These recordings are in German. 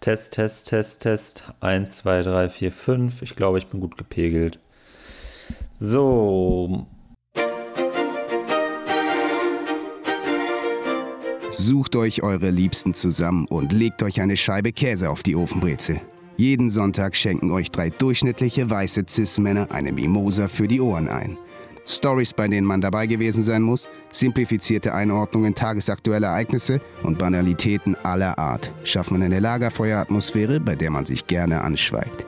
Test, Test, Test, Test. 1, 2, 3, 4, 5. Ich glaube, ich bin gut gepegelt. So. Sucht euch eure Liebsten zusammen und legt euch eine Scheibe Käse auf die Ofenbrezel. Jeden Sonntag schenken euch drei durchschnittliche weiße Cis-Männer eine Mimosa für die Ohren ein. Stories, bei denen man dabei gewesen sein muss, simplifizierte Einordnungen tagesaktueller Ereignisse und Banalitäten aller Art schaffen eine Lagerfeueratmosphäre, bei der man sich gerne anschweigt.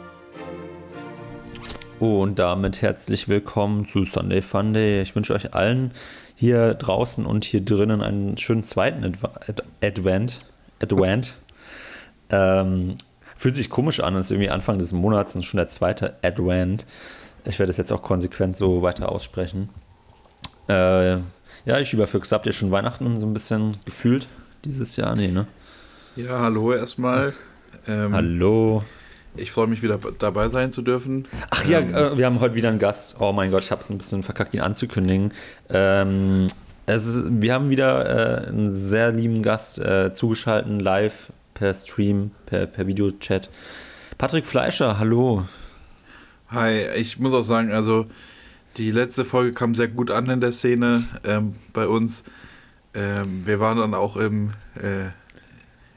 Und damit herzlich willkommen zu Sunday Funday. Ich wünsche euch allen hier draußen und hier drinnen einen schönen zweiten Adv Advent. Advent. ähm, fühlt sich komisch an, es ist irgendwie Anfang des Monats und schon der zweite Advent. Ich werde es jetzt auch konsequent so weiter aussprechen. Äh, ja, ich überfüchse. Habt ihr schon Weihnachten so ein bisschen gefühlt dieses Jahr? Nee, ne? Ja, hallo erstmal. Ähm, hallo. Ich freue mich wieder dabei sein zu dürfen. Ach ja, ähm, äh, wir haben heute wieder einen Gast. Oh mein Gott, ich habe es ein bisschen verkackt, ihn anzukündigen. Ähm, ist, wir haben wieder äh, einen sehr lieben Gast äh, zugeschaltet, live per Stream, per, per Videochat. Patrick Fleischer, hallo. Hi, ich muss auch sagen, also die letzte Folge kam sehr gut an in der Szene ähm, bei uns. Ähm, wir waren dann auch im, äh,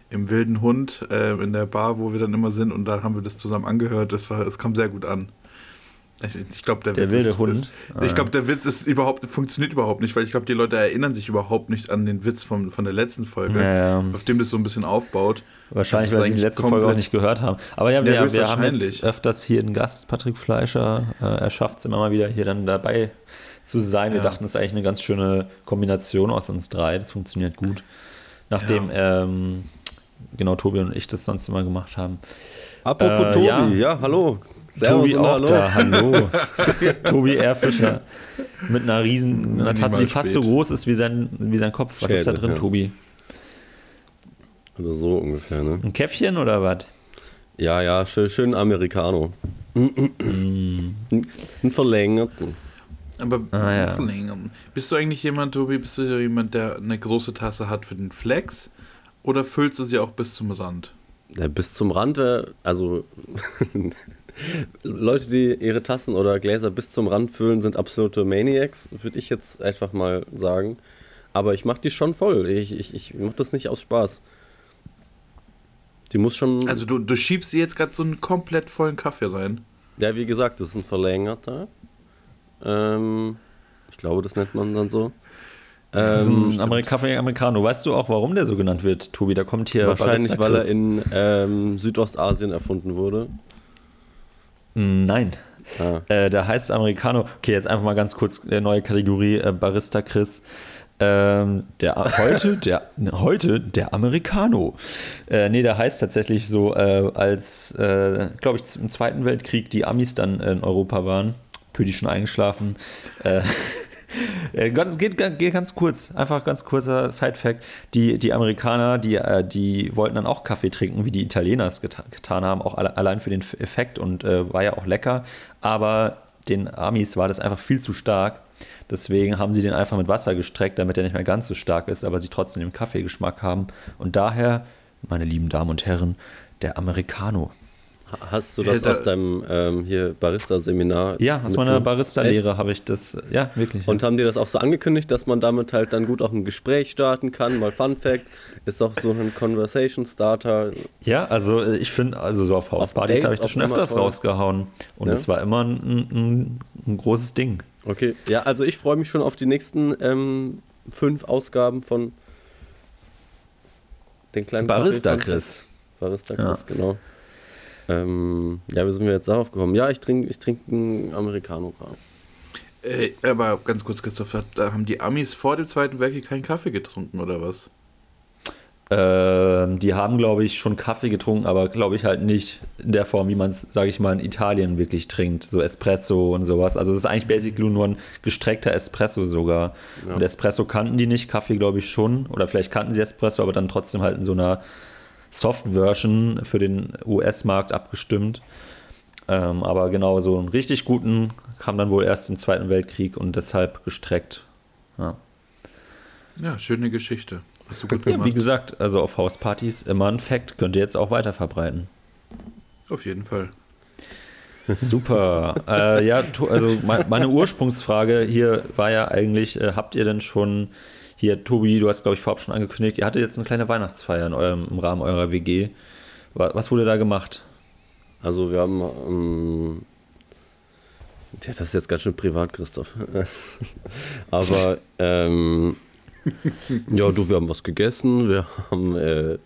im Wilden Hund äh, in der Bar, wo wir dann immer sind, und da haben wir das zusammen angehört. Das, war, das kam sehr gut an. Ich, ich glaube, der, der, Witz wilde ist, Hund. Ist, ich glaube, der Witz ist überhaupt, funktioniert überhaupt nicht, weil ich glaube, die Leute erinnern sich überhaupt nicht an den Witz von, von der letzten Folge, ja, ja. auf dem das so ein bisschen aufbaut. Wahrscheinlich, weil sie die letzte Folge auch nicht gehört haben. Aber ja, wir, ja, wir haben jetzt öfters hier einen Gast, Patrick Fleischer. Äh, er schafft es immer mal wieder hier dann dabei zu sein. Wir dachten, das ist eigentlich eine ganz schöne Kombination aus uns drei. Das funktioniert gut. Nachdem ähm, genau Tobi und ich das sonst immer gemacht haben. Apropos äh, Tobi, ja, hallo. Servus Tobi auch hallo. da, hallo. Tobi Erfischer mit einer riesen einer Tasse, die fast spät. so groß ist wie sein, wie sein Kopf. Was Schäde, ist da drin, ja. Tobi? Oder so ungefähr, ne? Ein Käffchen oder was? Ja, ja, schön, schön Americano. Mm. Ein verlängerten. Aber ah, ja. verlängern. Bist du eigentlich jemand, Tobi, bist du jemand, der eine große Tasse hat für den Flex? Oder füllst du sie auch bis zum Rand? Ja, bis zum Rand wäre, also Leute, die ihre Tassen oder Gläser bis zum Rand füllen, sind absolute Maniacs, würde ich jetzt einfach mal sagen. Aber ich mache die schon voll. Ich, ich, ich mache das nicht aus Spaß. Die muss schon. Also du, du schiebst sie jetzt gerade so einen komplett vollen Kaffee rein. Ja, wie gesagt, das ist ein verlängerter. Ähm, ich glaube, das nennt man dann so. das ist ein ähm, Kaffee Americano. Weißt du auch, warum der so genannt wird, Tobi? Da kommt hier. Wahrscheinlich, weil er in ähm, Südostasien erfunden wurde. Nein. Ah. Äh, da heißt Americano. Okay, jetzt einfach mal ganz kurz äh, neue Kategorie äh, Barista Chris. Ähm, der, heute, der, heute der Americano. Äh, nee, der heißt tatsächlich so, äh, als, äh, glaube ich, im Zweiten Weltkrieg die Amis dann in Europa waren. Püdi schon eingeschlafen. Äh, ganz, geht, geht, ganz kurz, einfach ganz kurzer Side-Fact. Die, die Amerikaner, die, äh, die wollten dann auch Kaffee trinken, wie die Italiener es geta getan haben, auch alle, allein für den Effekt und äh, war ja auch lecker. Aber den Amis war das einfach viel zu stark. Deswegen haben sie den einfach mit Wasser gestreckt, damit er nicht mehr ganz so stark ist, aber sie trotzdem den Kaffeegeschmack haben. Und daher, meine lieben Damen und Herren, der Americano. Hast du das ja, aus deinem ähm, hier Barista-Seminar? Ja, aus meiner Barista-Lehre habe ich das, ja, wirklich. Und haben die das auch so angekündigt, dass man damit halt dann gut auch ein Gespräch starten kann? Mal Fun Fact, ist auch so ein Conversation Starter. Ja, also äh, ich finde, also so auf Hauspartys habe ich das schon öfters toll. rausgehauen. Und es ja? war immer ein, ein, ein, großes Ding. Okay, ja, also ich freue mich schon auf die nächsten ähm, fünf Ausgaben von den kleinen Barista Chris. Barista Chris, ja. genau. Ähm, ja, wie sind wir jetzt darauf gekommen? Ja, ich trinke ich trink einen Americano gerade. Äh, aber ganz kurz, Christoph, da haben die Amis vor dem Zweiten Weltkrieg keinen Kaffee getrunken oder was? Ähm, die haben, glaube ich, schon Kaffee getrunken, aber glaube ich halt nicht in der Form, wie man es, sage ich mal, in Italien wirklich trinkt. So Espresso und sowas. Also es ist eigentlich basically nur ein gestreckter Espresso sogar. Ja. Und Espresso kannten die nicht, Kaffee glaube ich schon. Oder vielleicht kannten sie Espresso, aber dann trotzdem halt in so einer Soft-Version für den US-Markt abgestimmt. Ähm, aber genau so einen richtig guten kam dann wohl erst im Zweiten Weltkrieg und deshalb gestreckt. Ja, ja schöne Geschichte. Hast du gut Ja, gemacht. wie gesagt, also auf Hauspartys immer ein Fact, könnt ihr jetzt auch weiter verbreiten. Auf jeden Fall. Super. äh, ja, also me- meine Ursprungsfrage hier war ja eigentlich, äh, habt ihr denn schon, hier Tobi, du hast glaube ich vorab schon angekündigt, ihr hattet jetzt eine kleine Weihnachtsfeier in eurem, im Rahmen eurer WG. Wa- Was wurde da gemacht? Also wir haben, ähm, ja, das ist jetzt ganz schön privat, Christoph. Aber, ähm, ja, du, wir haben was gegessen, wir haben äh,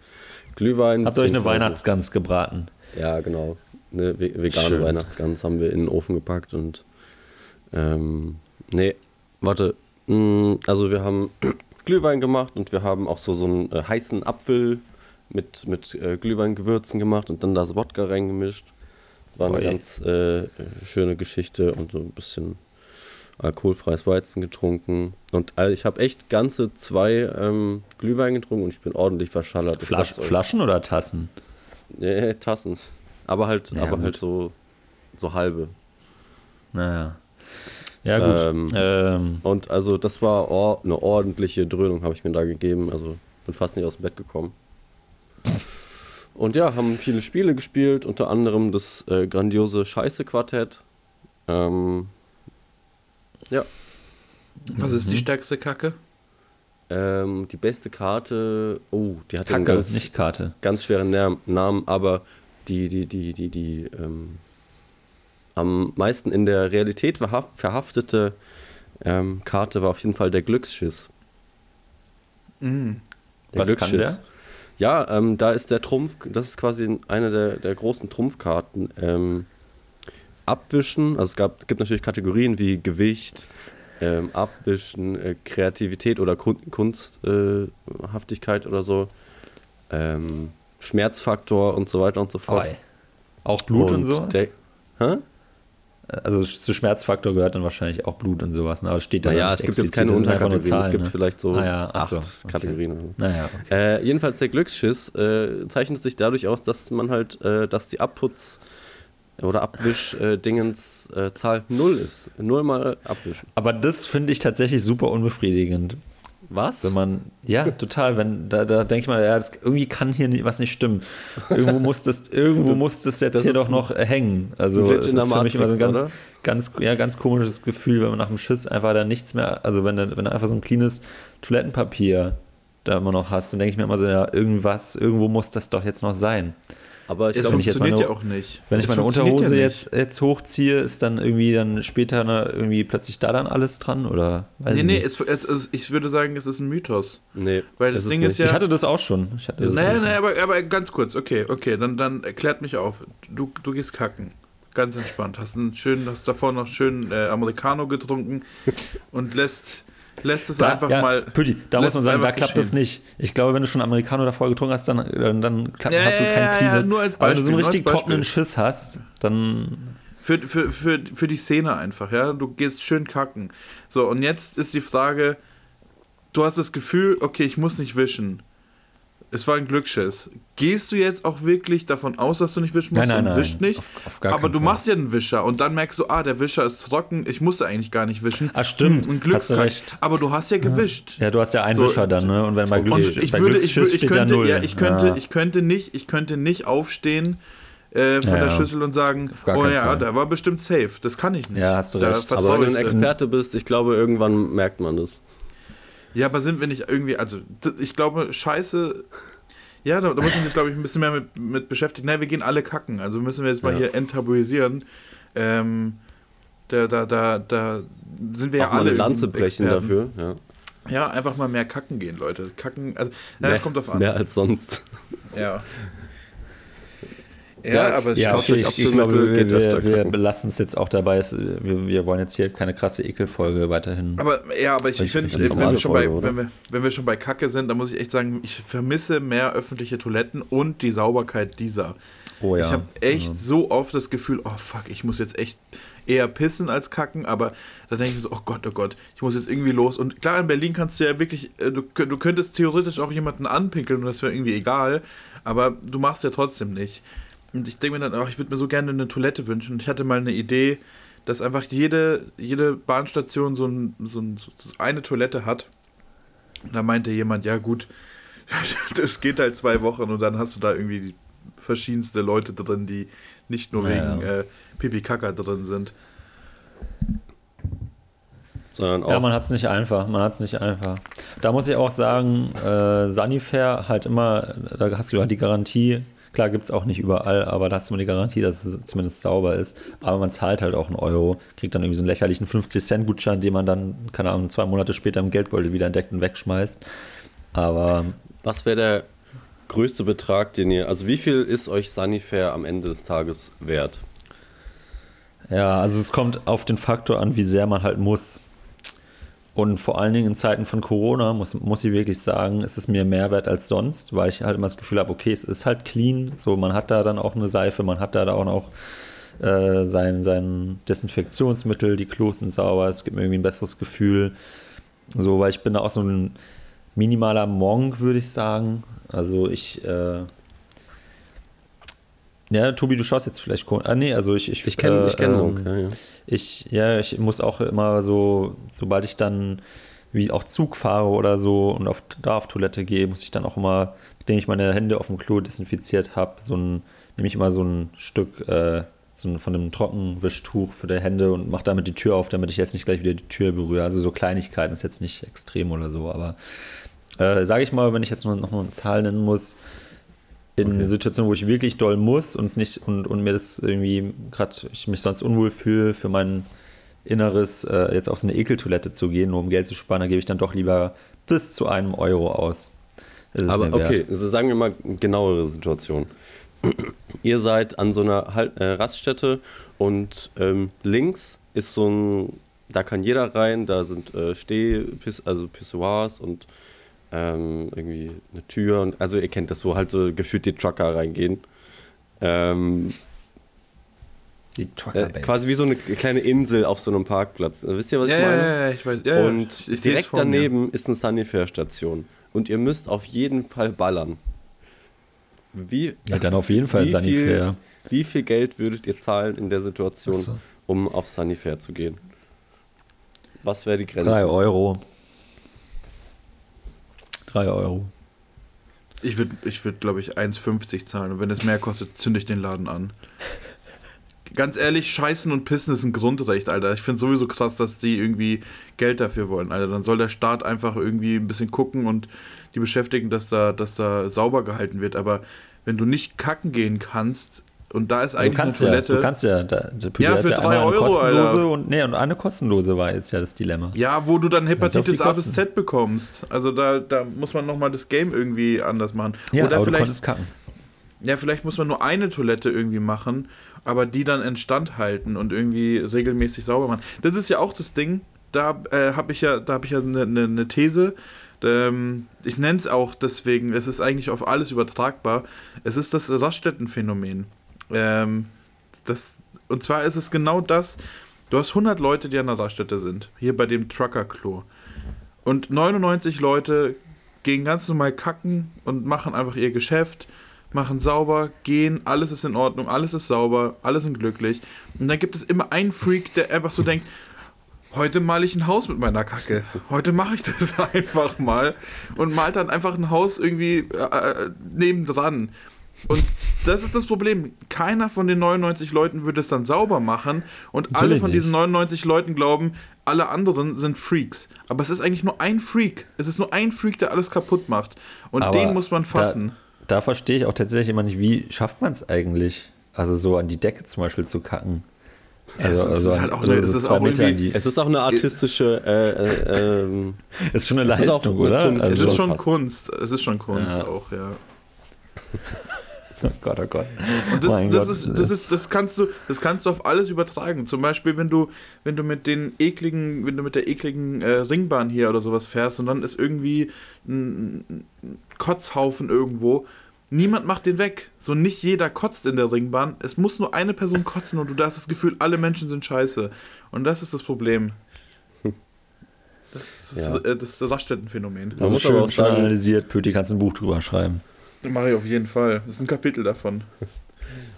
Glühwein. Habt ihr euch eine Weihnachtsgans gebraten? Ja, genau. Eine ve- vegane Schön. Weihnachtsgans haben wir in den Ofen gepackt und, ähm, nee, warte, also wir haben Glühwein gemacht und wir haben auch so, so einen äh, heißen Apfel mit, mit äh, Glühweingewürzen gemacht und dann das Wodka reingemischt. War eine Oi. ganz äh, schöne Geschichte und so ein bisschen alkoholfreies Weizen getrunken. Und also ich habe echt ganze zwei ähm, Glühwein getrunken und ich bin ordentlich verschallert. Flasch. Flaschen oder Tassen? Nee, Tassen. Aber halt, Ja, aber gut. halt so, so halbe. Naja. Ja, gut. Ähm, Ähm, Und also das war or eine ordentliche Dröhnung, habe ich mir da gegeben. Also bin fast nicht aus dem Bett gekommen. Und ja, haben viele Spiele gespielt, unter anderem das äh, grandiose Scheiße-Quartett. Ähm, ja, Was ist die Mhm. stärkste Kacke? ähm, die beste Karte, oh, die hat einen Kacke, ganz, nicht Karte. ganz schweren Nam- Namen, aber die, die, die, die, die ähm, am meisten in der Realität verhaft, verhaftete ähm, Karte war auf jeden Fall der Glücksschiss. Mm. Der Was kann der? Ja, ähm, da ist der Trumpf, das ist quasi eine der, der großen Trumpfkarten. Ähm, abwischen, also es gab, gibt natürlich Kategorien wie Gewicht, ähm, Abwischen, äh, Kreativität oder Kun Kunsthaftigkeit äh, oder so, ähm, Schmerzfaktor und so weiter und so fort. Oi. Auch Blut und, so? Der, hä? Also zu Schmerzfaktor gehört dann wahrscheinlich auch Blut und sowas. Ne? Aber es steht da Naja, nicht es gibt jetzt keine Unterkategorien, es Zahlen, gibt ne? vielleicht so Ah ja, ach acht so, okay. Kategorien. Naja, okay. Äh, jedenfalls der Glücksschiss äh, zeichnet sich dadurch aus, dass man halt, äh, dass die Abputz- oder Abwisch-Dingens äh, Zahl 0 ist. Null mal abwischen. Aber das finde ich tatsächlich super unbefriedigend. Was? Wenn man, ja, total, wenn, da, da denke ich mal, ja, das, irgendwie kann hier nie, was nicht stimmen. Irgendwo muss das, irgendwo muss das jetzt das hier doch noch äh, hängen. Also, der ist für mich immer so ein Matrix, ganz, oder? ganz, ja, ganz komisches Gefühl, wenn man nach dem Schiss einfach da nichts mehr, also wenn du, wenn du einfach so ein cleanes Toilettenpapier da immer noch hast, dann denke ich mir immer so, ja, irgendwas, irgendwo muss das doch jetzt noch sein. Aber ich Es glaub, ich funktioniert meine- ja auch nicht. Wenn ich Es meine funktioniert Unterhose ja jetzt, jetzt hochziehe, ist dann irgendwie dann später ne, irgendwie plötzlich da dann alles dran oder weiß Nee, ich nee, es, es, es, ich würde sagen, es ist ein Mythos. nee, Weil das ist Ding ist ja- Ich hatte das auch schon. Ich hatte das Nee, auch schon. nee, aber, aber ganz kurz, okay, okay, dann, dann erklärt mich auf. Du, du gehst kacken. Ganz entspannt. Hast einen schönen, hast davor noch schön äh, Americano getrunken und lässt, lässt es Da, einfach ja, mal. Pütti, da muss man sagen, da klappt das nicht. Ich glaube, wenn du schon Americano davor getrunken hast, dann, dann, klappt, Ja, hast du ja, kein ja, ja, cleanes. nur als Aber wenn du so einen Beispiel, richtig trockenen Beispiel. Schiss hast, dann. Für, für, für, für die Szene einfach, ja. Du gehst schön kacken. So, und jetzt ist die Frage: Du hast das Gefühl, okay, ich muss nicht wischen. Es war ein Glücksschiss. Gehst du jetzt auch wirklich davon aus, dass du nicht wischen musst Nein, nein, und nein. wischt nicht? Auf- auf gar Aber du Fall. machst ja einen Wischer und dann merkst du, ah, der Wischer ist trocken, ich musste eigentlich gar nicht wischen. Ah, stimmt. Hm, ein Hast du Glückskack. recht. Aber du hast ja gewischt. Ja, du hast ja einen So, Wischer dann, ne? Und wenn. Und Glücksschiss, ich bei würde, ich, würde, ich könnte, ja ich könnte, Ja. ich könnte nicht, ich könnte nicht aufstehen äh, von Ja, der. Schüssel und sagen, oh ja, Fall. der war bestimmt safe. Das kann ich nicht. Ja, hast du Da recht. Aber wenn du ein Experte bist, ich glaube, irgendwann merkt man das. Ja, aber sind wir nicht irgendwie, also ich glaube, scheiße. Ja, da, da muss man sich, glaube ich, ein bisschen mehr mit, mit beschäftigen. Nein, wir gehen alle kacken. Also müssen wir jetzt mal Ja. hier enttabuisieren. Ähm, da, da, da, da sind wir ja Auch mal alle eine Lanze brechen Experten. dafür. Ja. Ja, einfach mal mehr kacken gehen, Leute. Kacken, also, na, mehr, kommt drauf an. mehr als sonst. Ja. Ja, Ja, aber Ja, okay, euch ich, ich glaube, wir, wir, wir belassen es jetzt auch dabei. Es, wir, wir wollen jetzt hier keine krasse Ekelfolge weiterhin. Aber ja, aber ich, Ich- finde, ich- wenn, wenn, wir, wenn wir schon bei Kacke sind, dann muss ich echt sagen, ich vermisse mehr öffentliche Toiletten und die Sauberkeit dieser. oh ja. Ich habe echt so oft das Gefühl, oh fuck, ich muss jetzt echt eher pissen als kacken, aber da denke ich mir so, oh Gott, oh Gott, ich muss jetzt irgendwie los. Und klar, in Berlin kannst du ja wirklich, äh, du, du könntest theoretisch auch jemanden anpinkeln und das wäre irgendwie egal, aber du machst ja trotzdem nicht. Und ich denke mir dann, ach, ich würde mir so gerne eine Toilette wünschen. Und ich hatte mal eine Idee, dass einfach jede, jede Bahnstation so, ein, so, ein, so eine Toilette hat. Da meinte jemand, ja gut, das geht halt zwei Wochen und dann hast du da irgendwie verschiedenste Leute drin, die nicht nur naja. wegen äh, Pipi Kaka drin sind. Sondern auch ja, man hat es nicht einfach. Man hat es nicht einfach. Da muss ich auch sagen, äh, Sanifair halt immer, da hast du halt die Garantie. Klar gibt es auch nicht überall, aber da hast du immer die Garantie, dass es zumindest sauber ist. Aber man zahlt halt auch einen Euro, kriegt dann irgendwie so einen lächerlichen 50-Cent-Gutschein, den man dann, keine Ahnung, zwei Monate später im Geldbeutel wieder entdeckt und wegschmeißt. Aber. Was wäre der größte Betrag, den ihr. Also, wie viel ist euch Sanifair am Ende des Tages wert? Ja, also es kommt auf den Faktor an, wie sehr man halt muss. Und vor allen Dingen in Zeiten von Corona muss, muss ich wirklich sagen, ist es mir mehr wert als sonst, weil ich halt immer das Gefühl habe, okay, es ist halt clean. So, man hat da dann auch eine Seife, man hat da auch noch äh, sein, sein Desinfektionsmittel, die Klos sind sauber, es gibt mir irgendwie ein besseres Gefühl. So, weil ich bin da auch so ein minimaler Monk, würde ich sagen. Also ich, äh, ja, Tobi, du schaust jetzt vielleicht. Ah, nee, also ich. Ich, ich kenne äh, kenn Monk, ähm, ja, ja. Ich, ja, ich muss auch immer so, sobald ich dann wie auch Zug fahre oder so und auf, da auf Toilette gehe, muss ich dann auch immer, nachdem ich meine Hände auf dem Klo desinfiziert habe, so ein, nehme ich immer so ein Stück äh, so ein, von einem Trockenwischtuch für die Hände und mache damit die Tür auf, damit ich jetzt nicht gleich wieder die Tür berühre. Also so Kleinigkeiten ist jetzt nicht extrem oder so, aber äh, sage ich mal, wenn ich jetzt noch, eine Zahl nennen muss, in okay. Situationen, wo ich wirklich doll muss und nicht und, und mir das irgendwie gerade ich mich sonst unwohl fühle für mein Inneres, äh, jetzt auf so eine Ekeltoilette zu gehen, nur um Geld zu sparen, da gebe ich dann doch lieber bis zu einem Euro aus. Aber okay, also sagen wir mal genauere Situation. Ihr seid an so einer halt, äh, Raststätte und ähm, links ist so ein, da kann jeder rein, da sind äh, Steh, also Pissoirs und ähm, irgendwie eine Tür. Und, also ihr kennt das, wo halt so gefühlt die Trucker reingehen. Ähm, die Trucker äh, Quasi wie so eine kleine Insel auf so einem Parkplatz. Wisst ihr, was ja, ich meine? Ja, ja, ich weiß. Ja, und ich, ich direkt daneben mir. ist eine Sunnyfair-Station. Und ihr müsst auf jeden Fall ballern. Wie, ja, dann auf jeden Fall wie Sunnyfair. Viel, wie viel Geld würdet ihr zahlen in der Situation, so. um auf Sunnyfair zu gehen? Was wäre die Grenze? 3 Euro. 3 Euro. Ich würde, ich würd, glaube ich, 1,50 zahlen. Und wenn es mehr kostet, zünde ich den Laden an. Ganz ehrlich, Scheißen und Pissen ist ein Grundrecht, Alter. Ich finde sowieso krass, dass die irgendwie Geld dafür wollen, Alter. Dann soll der Staat einfach irgendwie ein bisschen gucken und die beschäftigen, dass da, dass da sauber gehalten wird. Aber wenn du nicht kacken gehen kannst, und da ist eigentlich eine Toilette. Ja, du kannst ja, da, ja für ja 3 Euro, Alter. Und, nee, und eine kostenlose war jetzt ja das Dilemma. Ja, wo du dann Hepatitis A bis Z bekommst. Also da, da muss man nochmal das Game irgendwie anders machen. Ja, Oder aber vielleicht, du konntest kacken. Ja, vielleicht muss man nur eine Toilette irgendwie machen, aber die dann instand halten und irgendwie regelmäßig sauber machen. Das ist ja auch das Ding. Da äh, habe ich ja, da habe ich ja eine ne, ne These. Ähm, ich nenne es auch deswegen, es ist eigentlich auf alles übertragbar. Es ist das Raststättenphänomen. Ähm, das, und zwar ist es genau das, du hast 100 Leute, die an der Raststätte sind, hier bei dem Trucker-Klo. Und 99 Leute gehen ganz normal kacken und machen einfach ihr Geschäft, machen sauber, gehen, alles ist in Ordnung, alles ist sauber, alle sind glücklich. Und dann gibt es immer einen Freak, der einfach so denkt, heute male ich ein Haus mit meiner Kacke. Heute mache ich das einfach mal und malt dann einfach ein Haus irgendwie äh, äh nebendran. Und das ist das Problem. Keiner von den 99 Leuten würde es dann sauber machen und Natürlich alle von diesen 99 Leuten glauben, alle anderen sind Freaks. Aber es ist eigentlich nur ein Freak. Es ist nur ein Freak, der alles kaputt macht. Und Aber den muss man fassen. Da, da verstehe ich auch tatsächlich immer nicht, wie schafft man es eigentlich? Also so an die Decke zum Beispiel zu kacken. Also, es, also ist halt auch eine, so es, ist auch es ist auch eine artistische. Äh, äh, ähm, ist schon eine Leistung, oder? Also es ist schon Kunst. Es ist schon Kunst ja. auch, ja. Oh Gott, oh Gott. Und das, das, Gott, ist, das, ist, das, kannst du, das kannst du auf alles übertragen. Zum Beispiel, wenn du, wenn du mit den ekligen, wenn du mit der ekligen äh, Ringbahn hier oder sowas fährst und dann ist irgendwie ein Kotzhaufen irgendwo. Niemand macht den weg. So nicht jeder kotzt in der Ringbahn. Es muss nur eine Person kotzen und du hast das Gefühl, alle Menschen sind scheiße. Und das ist das Problem. Das ist ja. Äh, das, das Raststättenphänomen. Man muss aber auch sagen, analysiert, Pöti, kannst ein Buch drüber schreiben. Mache ich auf jeden Fall. Das ist ein Kapitel davon.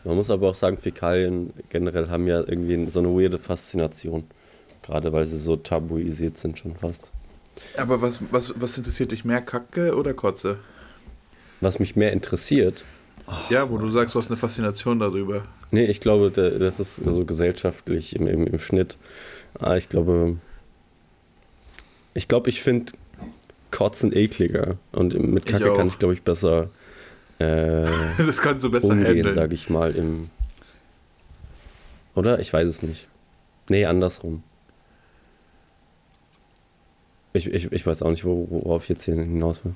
Man muss aber auch sagen, Fäkalien generell haben ja irgendwie so eine weirde Faszination. Gerade weil sie so tabuisiert sind schon fast. Aber was, was, was interessiert dich mehr, Kacke oder Kotze? Was mich mehr interessiert. Ja, wo du sagst, du hast eine Faszination darüber. Nee, ich glaube, das ist so gesellschaftlich im, im, im Schnitt. Ah, ich glaube, ich glaube, ich finde Kotzen ekliger. Und mit Kacke kann ich, glaube ich, besser äh, das kannst du besser umgehen, sage ich mal. Im Oder? Ich weiß es nicht. Nee, andersrum. Ich, ich, ich weiß auch nicht, worauf ich jetzt hier hinaus will.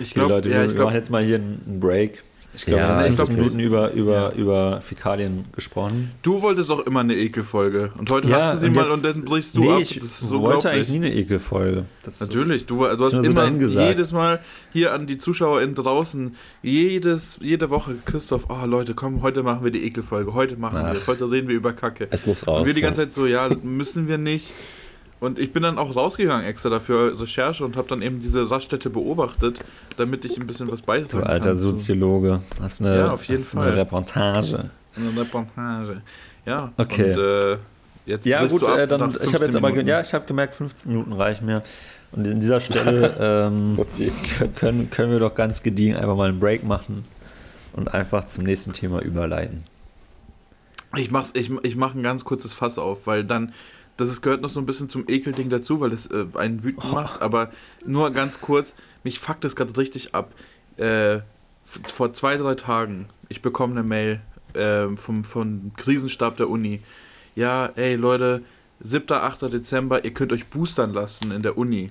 Ich glaube, ja, wir, wir machen jetzt mal hier einen Break. Ich glaube, ja, wir haben 15 Minuten über, über, ja. über Fäkalien gesprochen. Du wolltest auch immer eine Ekelfolge. Und heute ja, hast du sie mal und dann brichst du nee, ab. Ich das ist so wollte eigentlich nie eine Ekelfolge. Das Natürlich, du, du hast immer so jedes Mal hier an die ZuschauerInnen draußen, jedes, jede Woche, Christoph, oh Leute, komm, heute machen wir die Ekelfolge. Heute machen wir es. Heute reden wir über Kacke. Es muss raus. Und wir die ganze Zeit so, ja, müssen wir nicht. Und ich bin dann auch rausgegangen extra dafür Recherche und habe dann eben diese Raststätte beobachtet, damit ich ein bisschen was beitragen kann. Du alter Soziologe, hast eine, ja, auf jeden Fall. eine Reportage. Eine Reportage. Ja. Okay. Und, äh, jetzt ja gut, äh, dann ich habe jetzt aber ja, ich habe gemerkt, 15 Minuten reichen mir. Und in dieser Stelle ähm, können, können wir doch ganz gediegen einfach mal einen Break machen und einfach zum nächsten Thema überleiten. Ich mach's, ich, ich mache ein ganz kurzes Fass auf, weil dann das ist, gehört noch so ein bisschen zum Ekelding dazu, weil es äh, einen wütend oh. macht. Aber nur ganz kurz, mich fuckt das gerade richtig ab. Äh, vor zwei, drei Tagen, ich bekomme eine Mail äh, vom, vom Krisenstab der Uni. Ja, ey Leute, 7., 8. Dezember, ihr könnt euch boostern lassen in der Uni.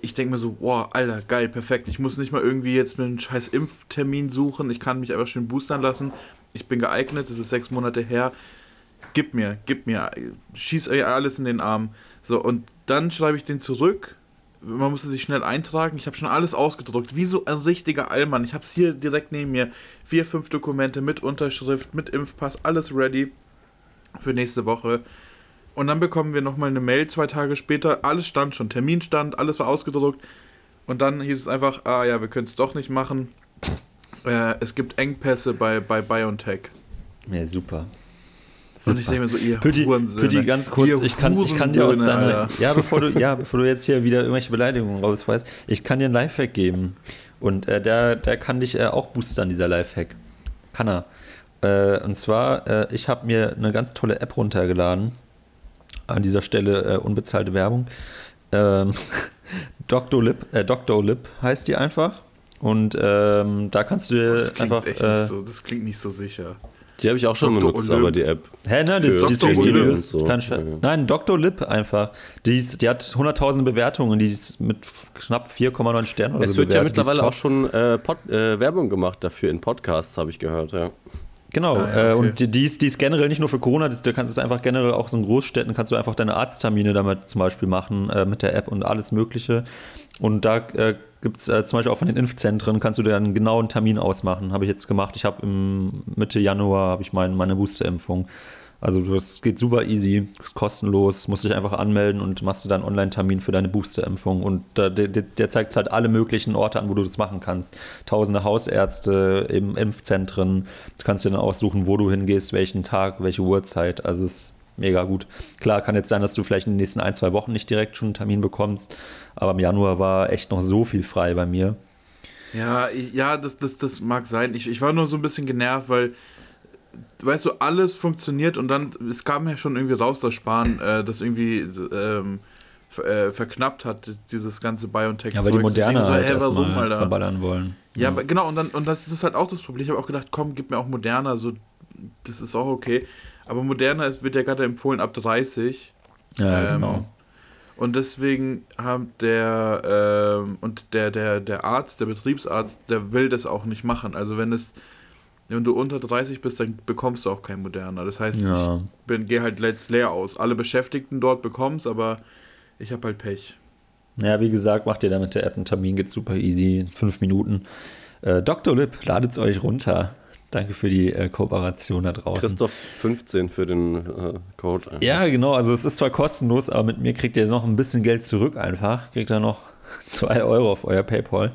Ich denke mir so, wow, Alter, geil, perfekt. Ich muss nicht mal irgendwie jetzt einen scheiß Impftermin suchen. Ich kann mich einfach schön boostern lassen. Ich bin geeignet, es ist sechs Monate her gib mir, gib mir, schieß alles in den Arm. So, und dann schreibe ich den zurück. Man musste sich schnell eintragen. Ich habe schon alles ausgedruckt, wie so ein richtiger Allmann. Ich habe es hier direkt neben mir. Vier, fünf Dokumente mit Unterschrift, mit Impfpass, alles ready für nächste Woche. Und dann bekommen wir nochmal eine Mail zwei Tage später. Alles stand schon, Termin stand, alles war ausgedruckt. Und dann hieß es einfach, ah ja, wir können es doch nicht machen. Äh, es gibt Engpässe bei, bei BioNTech. Ja, super. Und ich denke mir so, ihr Pütti, Pütti, ganz kurz, ich kann, ich kann dir aus deiner, ja bevor, du, ja, bevor du jetzt hier wieder irgendwelche Beleidigungen rausweist, ich kann dir einen Lifehack geben. Und äh, der, der kann dich äh, auch boostern, dieser Lifehack. Kann er. Äh, und zwar, äh, ich habe mir eine ganz tolle App runtergeladen. An dieser Stelle äh, unbezahlte Werbung. Ähm, Dr. Lip, äh. Lip heißt die einfach. Und ähm, da kannst du dir das einfach. Echt nicht so, das klingt nicht so sicher. Die habe ich auch schon Dr. benutzt, Olymp. aber die App. Hä, ne, das, die ist richtig seriös. So. Ja. Nein, Dr. Lip einfach. Die, ist, die hat 100.000 Bewertungen, die ist mit knapp 4,9 Sternen oder Es so wird bewertet. ja mittlerweile auch schon äh, Pod, äh, Werbung gemacht dafür in Podcasts, habe ich gehört, ja. Genau, ah, ja, äh, okay. und die, die, ist, die ist generell nicht nur für Corona, du kannst es einfach generell auch so in Großstädten, kannst du einfach deine Arzttermine damit zum Beispiel machen äh, mit der App und alles Mögliche. Und da äh, gibt es äh, zum Beispiel auch von den Impfzentren, kannst du dir einen genauen Termin ausmachen. Habe ich jetzt gemacht. Ich habe im Mitte Januar habe ich mein, meine Boosterimpfung. Also das geht super easy, ist kostenlos, musst dich einfach anmelden und machst du dann einen Online-Termin für deine Boosterimpfung. Und der, der, der zeigt halt alle möglichen Orte an, wo du das machen kannst. Tausende Hausärzte, eben Impfzentren. Du kannst dir dann aussuchen, wo du hingehst, welchen Tag, welche Uhrzeit. Also es ist mega gut. Klar, kann jetzt sein, dass du vielleicht in den nächsten ein, zwei Wochen nicht direkt schon einen Termin bekommst, aber im Januar war echt noch so viel frei bei mir. Ja, ja, das, das, das mag sein. Ich, ich war nur so ein bisschen genervt, weil, weißt du, alles funktioniert und dann, es kam ja schon irgendwie raus, dass Spahn äh, das irgendwie ähm, äh, verknappt hat, dieses ganze BioNTech. Ja, aber die Moderne so, halt hey, warum, verballern wollen. Ja, ja, aber genau, und, dann, und das ist halt auch das Problem. Ich habe auch gedacht, komm, gib mir auch Moderna, so, das ist auch okay. Aber moderner ist, wird ja gerade empfohlen ab 30. Ja, ähm, genau. Und deswegen haben der ähm, und der, der, der Arzt, der Betriebsarzt, der will das auch nicht machen. Also wenn es, wenn du unter 30 bist, dann bekommst du auch kein moderner. Das heißt, ja. ich gehe halt let's leer aus. Alle Beschäftigten dort bekommen es, aber ich habe halt Pech. Ja, wie gesagt, macht ihr da mit der App einen Termin, geht super easy, fünf Minuten. Äh, Dr. Lip, ladet es euch runter. Danke für die äh, Kooperation da draußen. Christoph 15 für den äh, Code. Einfach. Ja, genau. Also es ist zwar kostenlos, aber mit mir kriegt ihr noch ein bisschen Geld zurück einfach. Kriegt ihr noch 2 Euro auf euer PayPal.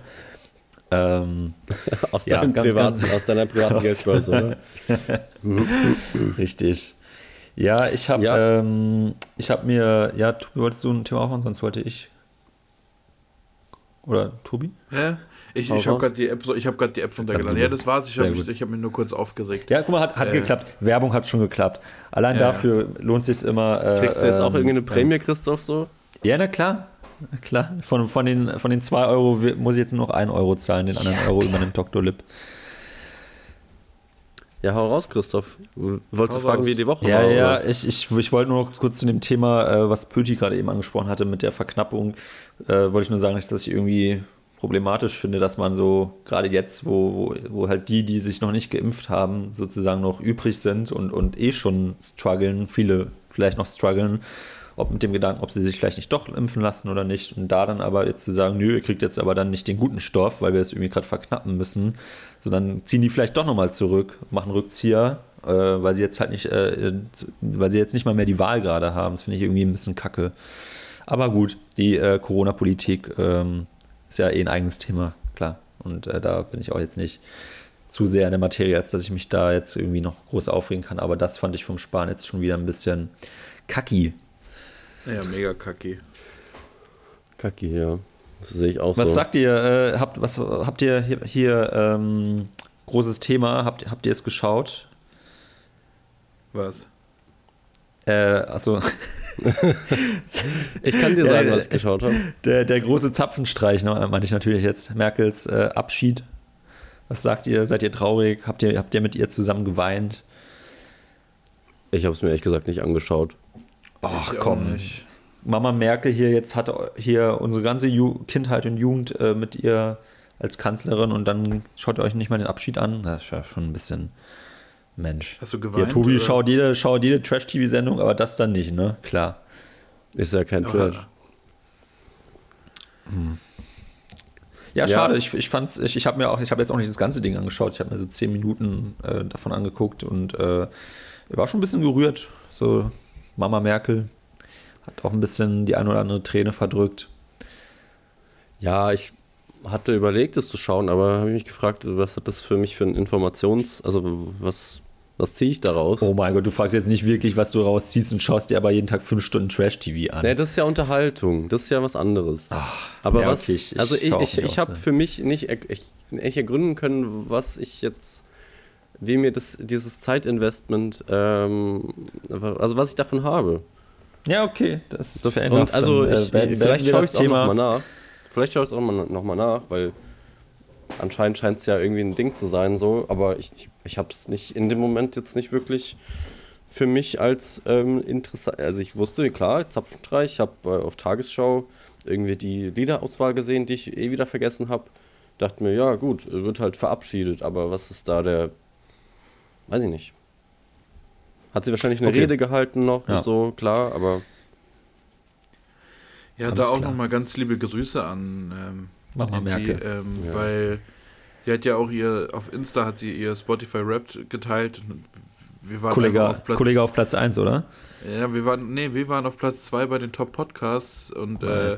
Ähm, aus, ja, ganz, privaten, ganz, aus deiner privaten Geldbörse, oder? Richtig. Ja, ich habe ja. ähm, hab mir, ja, Tobi, wolltest du ein Thema aufmachen, sonst wollte ich. Oder Tobi? Ja, ich, ich habe gerade die App, ich hab die App runtergeladen. Ja, das war's. Ich habe mich, hab mich nur kurz aufgeregt. Ja, guck mal, hat, hat äh. geklappt. Werbung hat schon geklappt. Allein ja, dafür ja. lohnt sich immer. Äh, Kriegst du jetzt auch ähm, irgendwie eine Prämie, Christoph, so? Ja, na klar. Klar. Von, von, den, von den 2 Euro muss ich jetzt nur noch 1 Euro zahlen, den anderen ja, Euro übernimmt Dr. Lip. Ja, hau raus, Christoph. Wolltest du fragen, raus. wie die Woche ja, war? Ja, ja, ich, ich, ich wollte nur noch kurz zu dem Thema, äh, was Pöti gerade eben angesprochen hatte mit der Verknappung, äh, wollte ich nur sagen, dass ich irgendwie problematisch finde, dass man so, gerade jetzt, wo, wo, wo halt die, die sich noch nicht geimpft haben, sozusagen noch übrig sind und, und eh schon strugglen, viele vielleicht noch strugglen, ob mit dem Gedanken, ob sie sich vielleicht nicht doch impfen lassen oder nicht. Und da dann aber jetzt zu sagen, nö, ihr kriegt jetzt aber dann nicht den guten Stoff, weil wir es irgendwie gerade verknappen müssen, sondern ziehen die vielleicht doch nochmal zurück, machen Rückzieher, äh, weil sie jetzt halt nicht, äh, weil sie jetzt nicht mal mehr die Wahl gerade haben. Das finde ich irgendwie ein bisschen kacke. Aber gut, die äh, Corona-Politik ähm, ist ja eh ein eigenes Thema, klar. Und äh, da bin ich auch jetzt nicht zu sehr in der Materie, als dass ich mich da jetzt irgendwie noch groß aufregen kann. Aber das fand ich vom Sparen jetzt schon wieder ein bisschen kacki. Ja, mega kacki. Kacki, ja. Das sehe ich auch was so. sagt ihr? Äh, habt, was, habt ihr hier, hier ähm, großes Thema? Habt, habt ihr es geschaut? Was? Äh, achso. ich kann dir sagen, ja, was ich geschaut habe. Der, der große Zapfenstreich, ne, meinte ich natürlich jetzt. Merkels äh, Abschied. Was sagt ihr? Seid ihr traurig? Habt ihr, habt ihr mit ihr zusammen geweint? Ich habe es mir ehrlich gesagt nicht angeschaut. Ach komm. Mama Merkel hier jetzt hat hier unsere ganze Ju Kindheit und Jugend äh, mit ihr als Kanzlerin und dann schaut ihr euch nicht mal den Abschied an. Das ist ja schon ein bisschen Mensch. Hast du geweint? Ja, Tobi oder? schaut jede, schaut jede Trash-TV-Sendung, aber das dann nicht, ne? Klar. Ist ja kein Trash. Hm. Ja, ja, schade. Ich, ich fand's, ich, ich habe mir auch, ich habe jetzt auch nicht das ganze Ding angeschaut. Ich habe mir so zehn Minuten äh, davon angeguckt und äh, war schon ein bisschen gerührt. So Mama Merkel hat auch ein bisschen die ein oder andere Träne verdrückt. Ja, ich hatte überlegt, es zu schauen, aber habe mich gefragt, was hat das für mich für ein Informations-, also was, was ziehe ich daraus? Oh mein Gott, du fragst jetzt nicht wirklich, was du rausziehst und schaust dir aber jeden Tag fünf Stunden Trash-TV an. Nee, das ist ja Unterhaltung, das ist ja was anderes. Ach, aber ja, was, okay, ich, also ich, ich, ich habe für mich nicht echt, ergründen können, was ich jetzt wie mir das, dieses Zeitinvestment, ähm, also was ich davon habe. Ja, okay. Das, das und also dann, ich, äh, ich, vielleicht schaue ich es auch nochmal nach. Vielleicht schaue ich es auch nochmal nach, weil anscheinend scheint es ja irgendwie ein Ding zu sein, so, aber ich, ich, ich habe es nicht in dem Moment jetzt nicht wirklich für mich als ähm, interessant. Also ich wusste, klar, Zapfenstreich, ich habe äh, auf Tagesschau irgendwie die Liederauswahl gesehen, die ich eh wieder vergessen habe. Dachte mir, ja gut, wird halt verabschiedet, aber was ist da der weiß ich nicht. Hat sie wahrscheinlich eine okay. Rede gehalten noch ja. und so, klar, aber. Ja, da auch nochmal ganz liebe Grüße an ähm, Mama Merkel. Ähm, ja. Weil sie hat ja auch ihr, auf Insta hat sie ihr Spotify Rap geteilt. Wir waren Kollege, auf Platz, Kollege auf Platz 1, oder? Ja, wir waren, nee, wir waren auf Platz 2 bei den Top Podcasts und äh,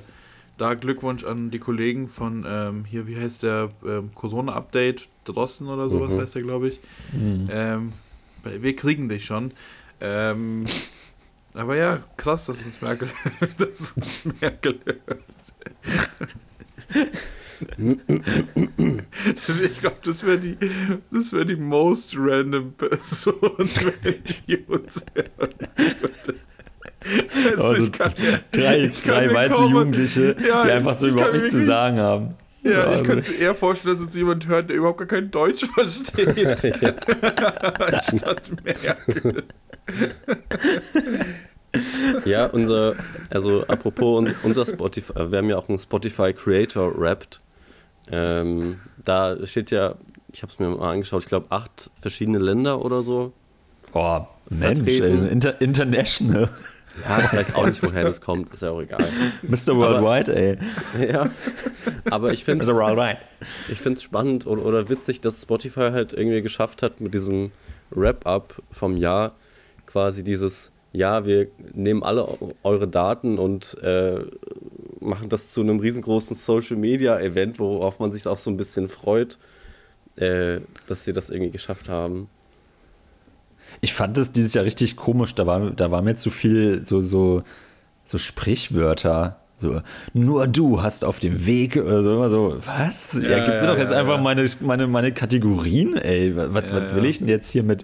da Glückwunsch an die Kollegen von ähm, hier, wie heißt der ähm, Corona-Update Drossen oder sowas mhm. heißt der, glaube ich. Mhm. Ähm, wir kriegen dich schon. Ähm, aber ja, krass, dass uns Merkel, dass uns Merkel hört. Das, ich glaube, das wäre die, das wäre die most random Person, wenn die uns hören würde. Also, also kann, drei, drei weiße kaum, Jugendliche, ja, die einfach so überhaupt nichts zu sagen haben. Ja, ja ich also. könnte mir eher vorstellen, dass uns jemand hört, der überhaupt gar kein Deutsch versteht. Anstatt Merkel. Ja, unser, also apropos unser Spotify, wir haben ja auch einen Spotify Creator Wrapped. Ähm, da steht ja, ich habe es mir mal angeschaut, ich glaube acht verschiedene Länder oder so. Oh, Mensch, ey, inter international. Ja, ich weiß auch nicht, woher das kommt, ist ja auch egal. Mr. Worldwide, ey. Ja, aber ich finde es spannend oder, oder witzig, dass Spotify halt irgendwie geschafft hat, mit diesem Wrap-Up vom Jahr quasi dieses, ja, wir nehmen alle eure Daten und äh, machen das zu einem riesengroßen Social-Media-Event, worauf man sich auch so ein bisschen freut, äh, dass sie das irgendwie geschafft haben. Ich fand es dieses Jahr richtig komisch. Da war, da war mir zu viel so, so, so Sprichwörter. So, nur du hast auf dem Weg oder so immer so, was? Ja, Ja, gib mir ja, doch jetzt ja, einfach ja. Meine, meine, meine Kategorien, ey. Was, was, Ja, was will ja. ich denn jetzt hier mit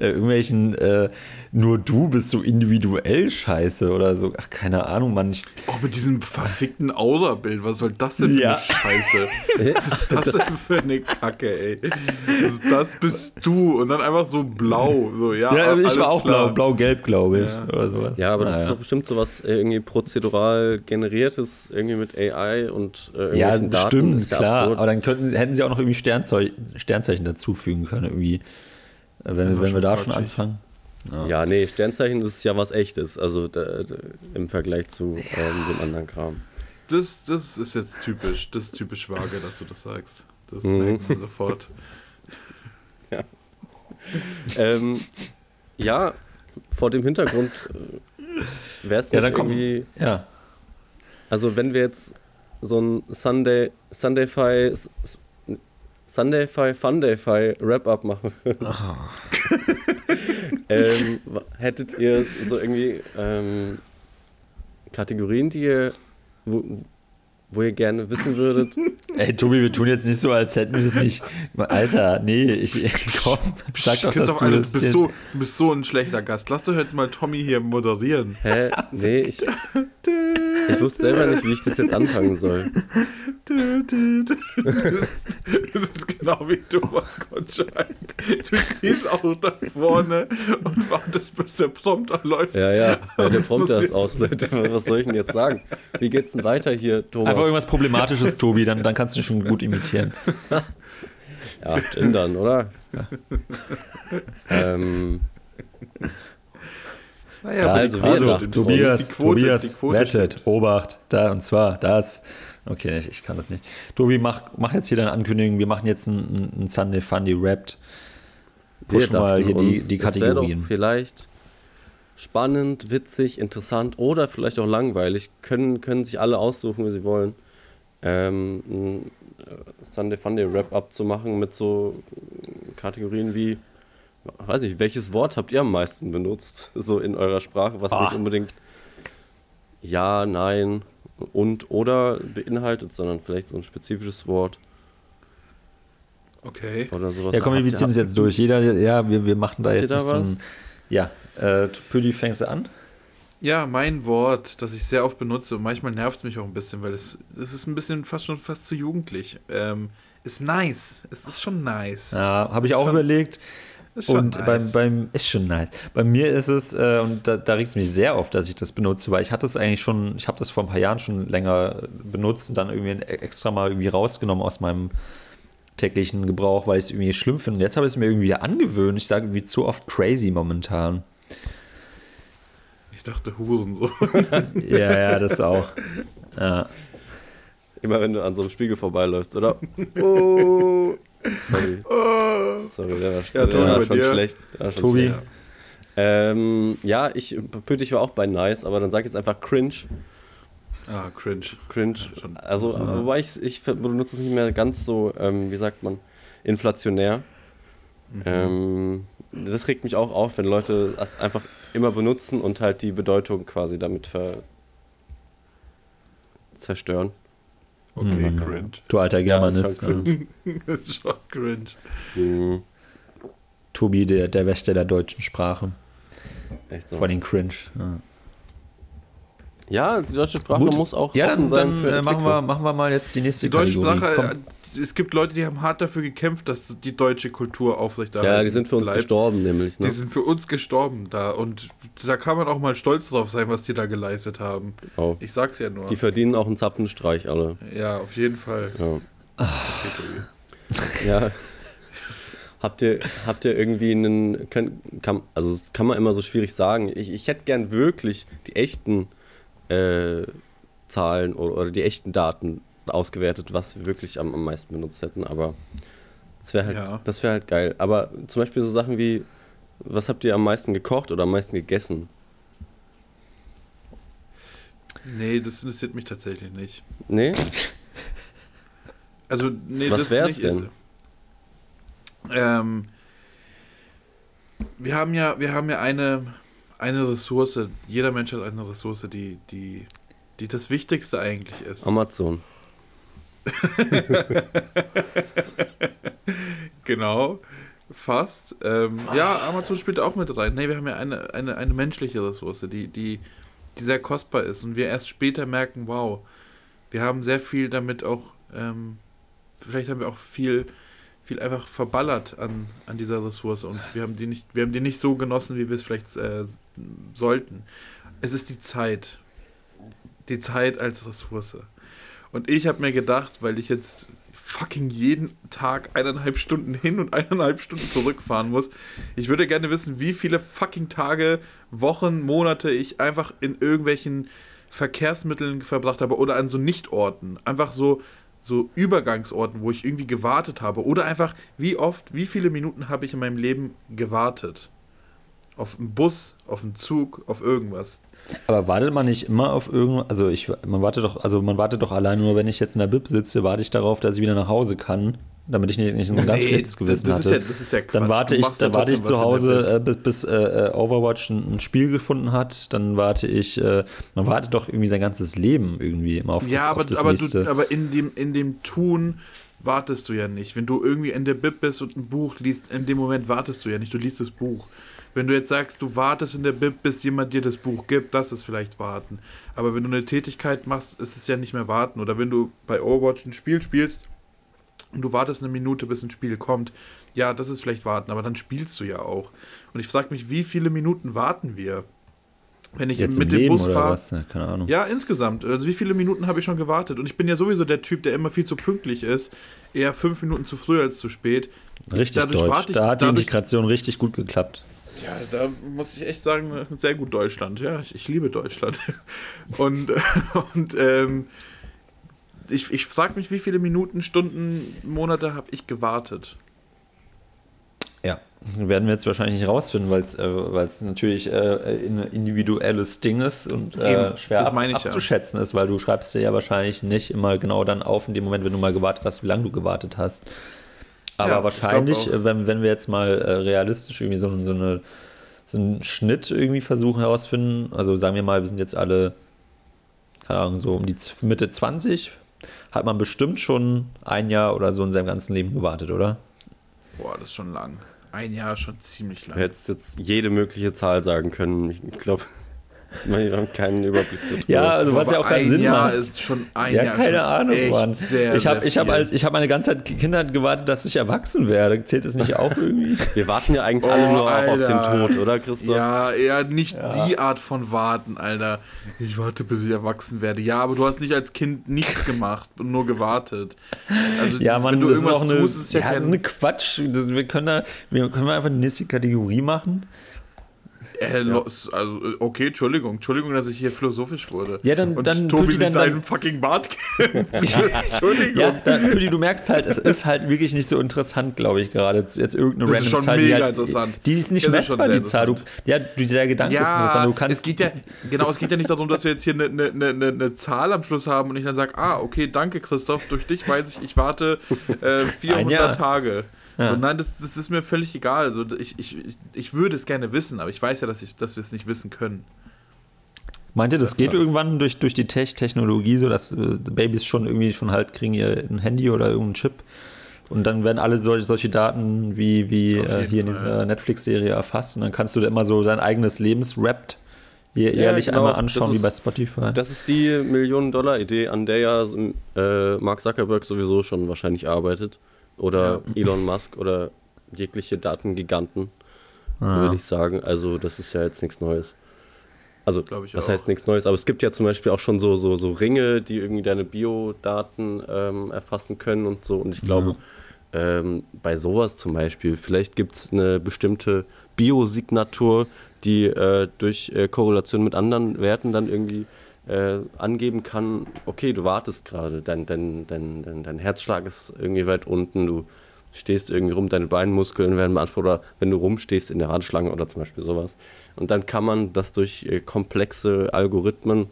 äh, irgendwelchen, äh, nur du bist so individuell scheiße oder so? Ach, keine Ahnung, Mann. Ich, Auch Oh, mit diesem verfickten Aura-Bild, was soll das denn für Ja. eine Scheiße? Was ist das denn für eine Kacke, ey? Das, das bist du und dann einfach so blau. So, ja, ja, ich alles war auch klar. blau, blau-gelb, glaube ich. Ja. Oder sowas. Ja, aber das Naja. ist doch bestimmt sowas äh, irgendwie prozedural generiertes, irgendwie mit AI und äh, Ja, Daten. stimmt, ist ja klar. absurd. Aber dann könnten, hätten sie auch noch irgendwie Sternzeu Sternzeichen dazufügen können, irgendwie. Äh, Wenn, war wenn wir da schon anfangen. Ja, nee, Sternzeichen das ist ja was echtes, also da, da, im Vergleich zu ähm, dem anderen Kram. Das, das ist jetzt typisch. Das ist typisch vage, dass du das sagst. Das Mhm. merkt man sofort. ähm, ja, vor dem Hintergrund wäre es Ja, nicht dann komm. irgendwie, Ja. also wenn wir jetzt so ein Sunday, Sundayfy, Sundayfy, Fundayfy Wrap-Up machen. Würden, ähm, wa- hättet ihr so irgendwie ähm, Kategorien, die ihr, wo, wo ihr gerne wissen würdet? Ey, Tobi, wir tun jetzt nicht so, als hätten wir das nicht. Alter, nee, ich, ich komm, sag doch, dass Christoph, du Alter, das du bist, so, du bist so ein schlechter Gast. Lass doch jetzt mal Tommy hier moderieren. Hä? Nee, ich, ich wusste selber nicht, wie ich das jetzt anfangen soll. Du, du, du. Das ist, das ist genau wie Thomas Gottschalk. Du stehst auch da vorne und wartest, bis der Prompter läuft. Ja, ja, ja der Prompter ist aus, Leute. Was soll ich denn jetzt sagen? Wie geht's denn weiter hier, Thomas? Einfach irgendwas Problematisches, Tobi, dann, dann kannst du schon gut imitieren. Ja, gendern, oder? ähm, Naja, Ja, also Quote stimmt. Tobias, Die Quote- Tobias, die Quote wettet, stimmt. Obacht, da und zwar das. Okay, ich, ich kann das nicht. Tobi, mach, mach jetzt hier deine Ankündigung. Wir machen jetzt einen, einen Sunday Fundy Wrapped. wir Push mal hier die, uns, die Kategorien. Doch vielleicht spannend, witzig, interessant oder vielleicht auch langweilig. Können, können sich alle aussuchen, wie sie wollen. Ähm, ein äh, Sunday Funday Wrap-Up zu machen mit so Kategorien wie, weiß ich, welches Wort habt ihr am meisten benutzt? So in eurer Sprache, was Ah. nicht unbedingt ja, nein und oder beinhaltet, sondern vielleicht so ein spezifisches Wort Okay. oder sowas. Ja, komm, wir ziehen es jetzt durch. Jeder, ja, wir, wir machen da jetzt da nicht so was? ein. Ja, äh, Püdi, fängst du an? Ja, mein Wort, das ich sehr oft benutze und manchmal nervt es mich auch ein bisschen, weil es, es ist ein bisschen fast schon fast zu jugendlich. Ähm, ist nice. Es ist schon nice. Ja, habe ich Ist auch schon- überlegt. Ist schon Und beim, nice. beim ist schon nice. Bei mir ist es, äh, und da, da regt es mich sehr auf, dass ich das benutze, weil ich hatte es eigentlich schon, ich habe das vor ein paar Jahren schon länger benutzt und dann irgendwie extra mal irgendwie rausgenommen aus meinem täglichen Gebrauch, weil ich es irgendwie schlimm finde. Und jetzt habe ich es mir irgendwie wieder angewöhnt. Ich sage irgendwie zu oft crazy momentan. Ich dachte so. Ja, ja, das auch. Ja. Immer wenn du an so einem Spiegel vorbeiläufst, oder? Oh. Sorry. Sorry, der war, Ja, der Tobi, war schon dir? schlecht. War schon Tobi? schlecht. Ähm, ja, ich, Pütich war auch bei Nice, aber dann sag jetzt einfach Cringe. ah, cringe. Cringe. Ja, schon. Also, also wobei ich, ich benutze es nicht mehr ganz so, ähm, wie sagt man, inflationär. Mhm. Ähm, das regt mich auch auf, wenn Leute einfach immer benutzen und halt die Bedeutung quasi damit ver zerstören. Okay, Mhm. cringe. Du alter Ja, ist Germanist. schon Ja, cringe. Das ist schon cringe. Mhm, Tobi, der, der Wächter der deutschen Sprache. echt so. Vor allem cringe. Ja. Ja, die deutsche Sprache Gut. muss auch Ja, offen dann, sein dann für äh, machen, wir, machen wir mal jetzt die nächste Die deutsche Kategorie. Sprache, Komm. Es gibt Leute, die haben hart dafür gekämpft, dass die deutsche Kultur aufrechterhalten Ja, die sind für uns bleibt. gestorben, nämlich. Ne? Die sind für uns gestorben da und da kann man auch mal stolz drauf sein, was die da geleistet haben. Oh. Ich sag's ja nur. Die verdienen auch einen Zapfenstreich, alle. ja, auf jeden Fall. Ja. Ja. habt, ihr, habt ihr irgendwie einen. Können, kann, also, das kann man immer so schwierig sagen. Ich, ich hätte gern wirklich die echten äh, Zahlen oder, oder die echten Daten ausgewertet, was wir wirklich am, am meisten benutzt hätten, aber das wäre halt, Ja. das wär halt geil. Aber zum Beispiel so Sachen wie: Was habt ihr am meisten gekocht oder am meisten gegessen? Nee, das interessiert mich tatsächlich nicht. Nee? Also, nee, Was das wär's nicht ist- denn? Ähm, wir haben ja, wir haben ja eine, eine Ressource, jeder Mensch hat eine Ressource, die, die, die das Wichtigste eigentlich ist. Amazon. genau, fast. Ähm, ja, Amazon spielt auch mit rein. Nee, wir haben ja eine, eine, eine menschliche Ressource, die, die, die sehr kostbar ist und wir erst später merken, wow, wir haben sehr viel damit auch, ähm, vielleicht haben wir auch viel, viel einfach verballert an, an dieser Ressource und wir haben die nicht, wir haben die nicht so genossen, wie wir es vielleicht äh, sollten. Es ist die Zeit. Die Zeit als Ressource. Und ich habe mir gedacht, weil ich jetzt fucking jeden Tag eineinhalb Stunden hin und eineinhalb Stunden zurückfahren muss. Ich würde gerne wissen, wie viele fucking Tage, Wochen, Monate ich einfach in irgendwelchen Verkehrsmitteln verbracht habe oder an so Nichtorten. Einfach so, so Übergangsorten, wo ich irgendwie gewartet habe. Oder einfach, wie oft, wie viele Minuten habe ich in meinem Leben gewartet? Auf einen Bus, auf einen Zug, auf irgendwas. Aber wartet man nicht immer auf irgendwas? Also ich, man wartet doch, also man wartet doch allein nur, wenn ich jetzt in der Bib sitze, warte ich darauf, dass ich wieder nach Hause kann, damit ich nicht, nicht so ein ganz nee, schlechtes Gewissen das, das hatte. Ist ja, das ist ja Quatsch. Dann warte ich, dann warte ich zu Hause, äh, bis, bis äh, Overwatch ein, ein, Spiel gefunden hat. Dann warte ich, äh, man wartet doch irgendwie sein ganzes Leben irgendwie immer auf das, ja, aber, auf das aber nächste. Du, aber in dem, in dem Tun wartest du ja nicht. Wenn du irgendwie in der Bib bist und ein Buch liest, in dem Moment wartest du ja nicht. Du liest das Buch. Wenn du jetzt sagst, du wartest in der Bib, bis jemand dir das Buch gibt, das ist vielleicht warten. Aber wenn du eine Tätigkeit machst, ist es ja nicht mehr warten. Oder wenn du bei Overwatch ein Spiel spielst und du wartest eine Minute, bis ein Spiel kommt, ja, das ist vielleicht warten, aber dann spielst du ja auch. Und ich frage mich, wie viele Minuten warten wir? Wenn ich Jetzt mit dem Leben Bus fahre. Ja, keine Ahnung. Ja, insgesamt. Also wie viele Minuten habe ich schon gewartet? Und ich bin ja sowieso der Typ, der immer viel zu pünktlich ist. Eher fünf Minuten zu früh als zu spät. Richtig dadurch deutsch. Ich, da hat die Integration richtig gut geklappt. Ja, da muss ich echt sagen, sehr gut Deutschland. Ja, ich, ich liebe Deutschland. Und, und ähm, ich, ich frage mich, wie viele Minuten, Stunden, Monate habe ich gewartet? Ja, werden wir jetzt wahrscheinlich nicht rausfinden, weil es äh, natürlich äh, ein individuelles Ding ist und äh, schwer ab, abzuschätzen ja. ist, weil du schreibst dir ja wahrscheinlich nicht immer genau dann auf in dem Moment, wenn du mal gewartet hast, wie lange du gewartet hast. Aber ja, wahrscheinlich, äh, wenn, wenn wir jetzt mal äh, realistisch irgendwie so, so, eine, so einen Schnitt irgendwie versuchen herausfinden, also sagen wir mal, wir sind jetzt alle, keine Ahnung, so um die Mitte 20, hat man bestimmt schon ein Jahr oder so in seinem ganzen Leben gewartet, oder? Boah, das ist schon lang. Ein Jahr schon ziemlich lang. Du hättest jetzt jede mögliche Zahl sagen können. Ich glaube, wir haben keinen Überblick darüber. Ja, also was ja auch keinen Sinn Jahr macht. ist schon ein ja, Jahr keine Ahnung, Mann. Sehr, ich habe ich hab hab meine ganze Zeit Kindern gewartet, dass ich erwachsen werde. Zählt das nicht auch irgendwie? Wir warten ja eigentlich oh, alle nur auf den Tod, oder Christoph? Ja, eher nicht ja. die Art von warten, Alter. Ich warte, bis ich erwachsen werde. Ja, aber du hast nicht als Kind nichts gemacht und nur gewartet. Also, ja, Mann, wenn du das irgendwas ist auch eine, tust, ist ja, ja das ist eine Quatsch. Das, wir, können da, wir können einfach eine nächste Kategorie machen. Äh, ja. also, okay, Entschuldigung. Entschuldigung, dass ich hier philosophisch wurde. Ja, dann, und dann Tobi sich seinen fucking Bart Entschuldigung. Ja, dann, Püdi, du merkst halt, es ist halt wirklich nicht so interessant, glaube ich, gerade. Jetzt, jetzt irgendeine das random Zahl. Die, halt, interessant. die ist nicht das messbar, ist die Zahl. Du, ja, der Gedanke ja, ist interessant. Du kannst es geht ja, genau, es geht ja nicht darum, dass wir jetzt hier eine ne, ne, ne, ne Zahl am Schluss haben und ich dann sage, ah, okay, danke, Christoph, durch dich weiß ich, ich warte äh, 400 Tage. Ja. So, nein, das, das ist mir völlig egal. Also ich, ich, ich würde es gerne wissen, aber ich weiß ja, dass, ich, dass wir es nicht wissen können. Meint ihr, das, das geht irgendwann durch, durch die Tech Technologie, so dass äh, Babys schon irgendwie schon halt kriegen ihr ein Handy oder irgendeinen Chip und dann werden alle solche, solche Daten wie, wie äh, hier in dieser Netflix-Serie erfasst und dann kannst du da immer so sein eigenes Lebensrapt jährlich ja, genau. einmal anschauen, ist, wie bei Spotify. Das ist die Millionen-Dollar-Idee, an der ja äh, Mark Zuckerberg sowieso schon wahrscheinlich arbeitet oder ja. Elon Musk oder jegliche Datengiganten, ja. würde ich sagen. Also das ist ja jetzt nichts Neues. Also, das heißt nichts Neues, aber es gibt ja zum Beispiel auch schon so, so, so Ringe, die irgendwie deine Biodaten ähm, erfassen können und so. Und ich glaube, ja. ähm, bei sowas zum Beispiel, vielleicht gibt es eine bestimmte Biosignatur, die äh, durch äh, Korrelation mit anderen Werten dann irgendwie äh, angeben kann, okay, du wartest gerade, dein, dein, dein, dein, dein Herzschlag ist irgendwie weit unten, du stehst irgendwie rum, deine Beinmuskeln werden beansprucht oder wenn du rumstehst in der Radschlange oder zum Beispiel sowas. Und dann kann man das durch äh, komplexe Algorithmen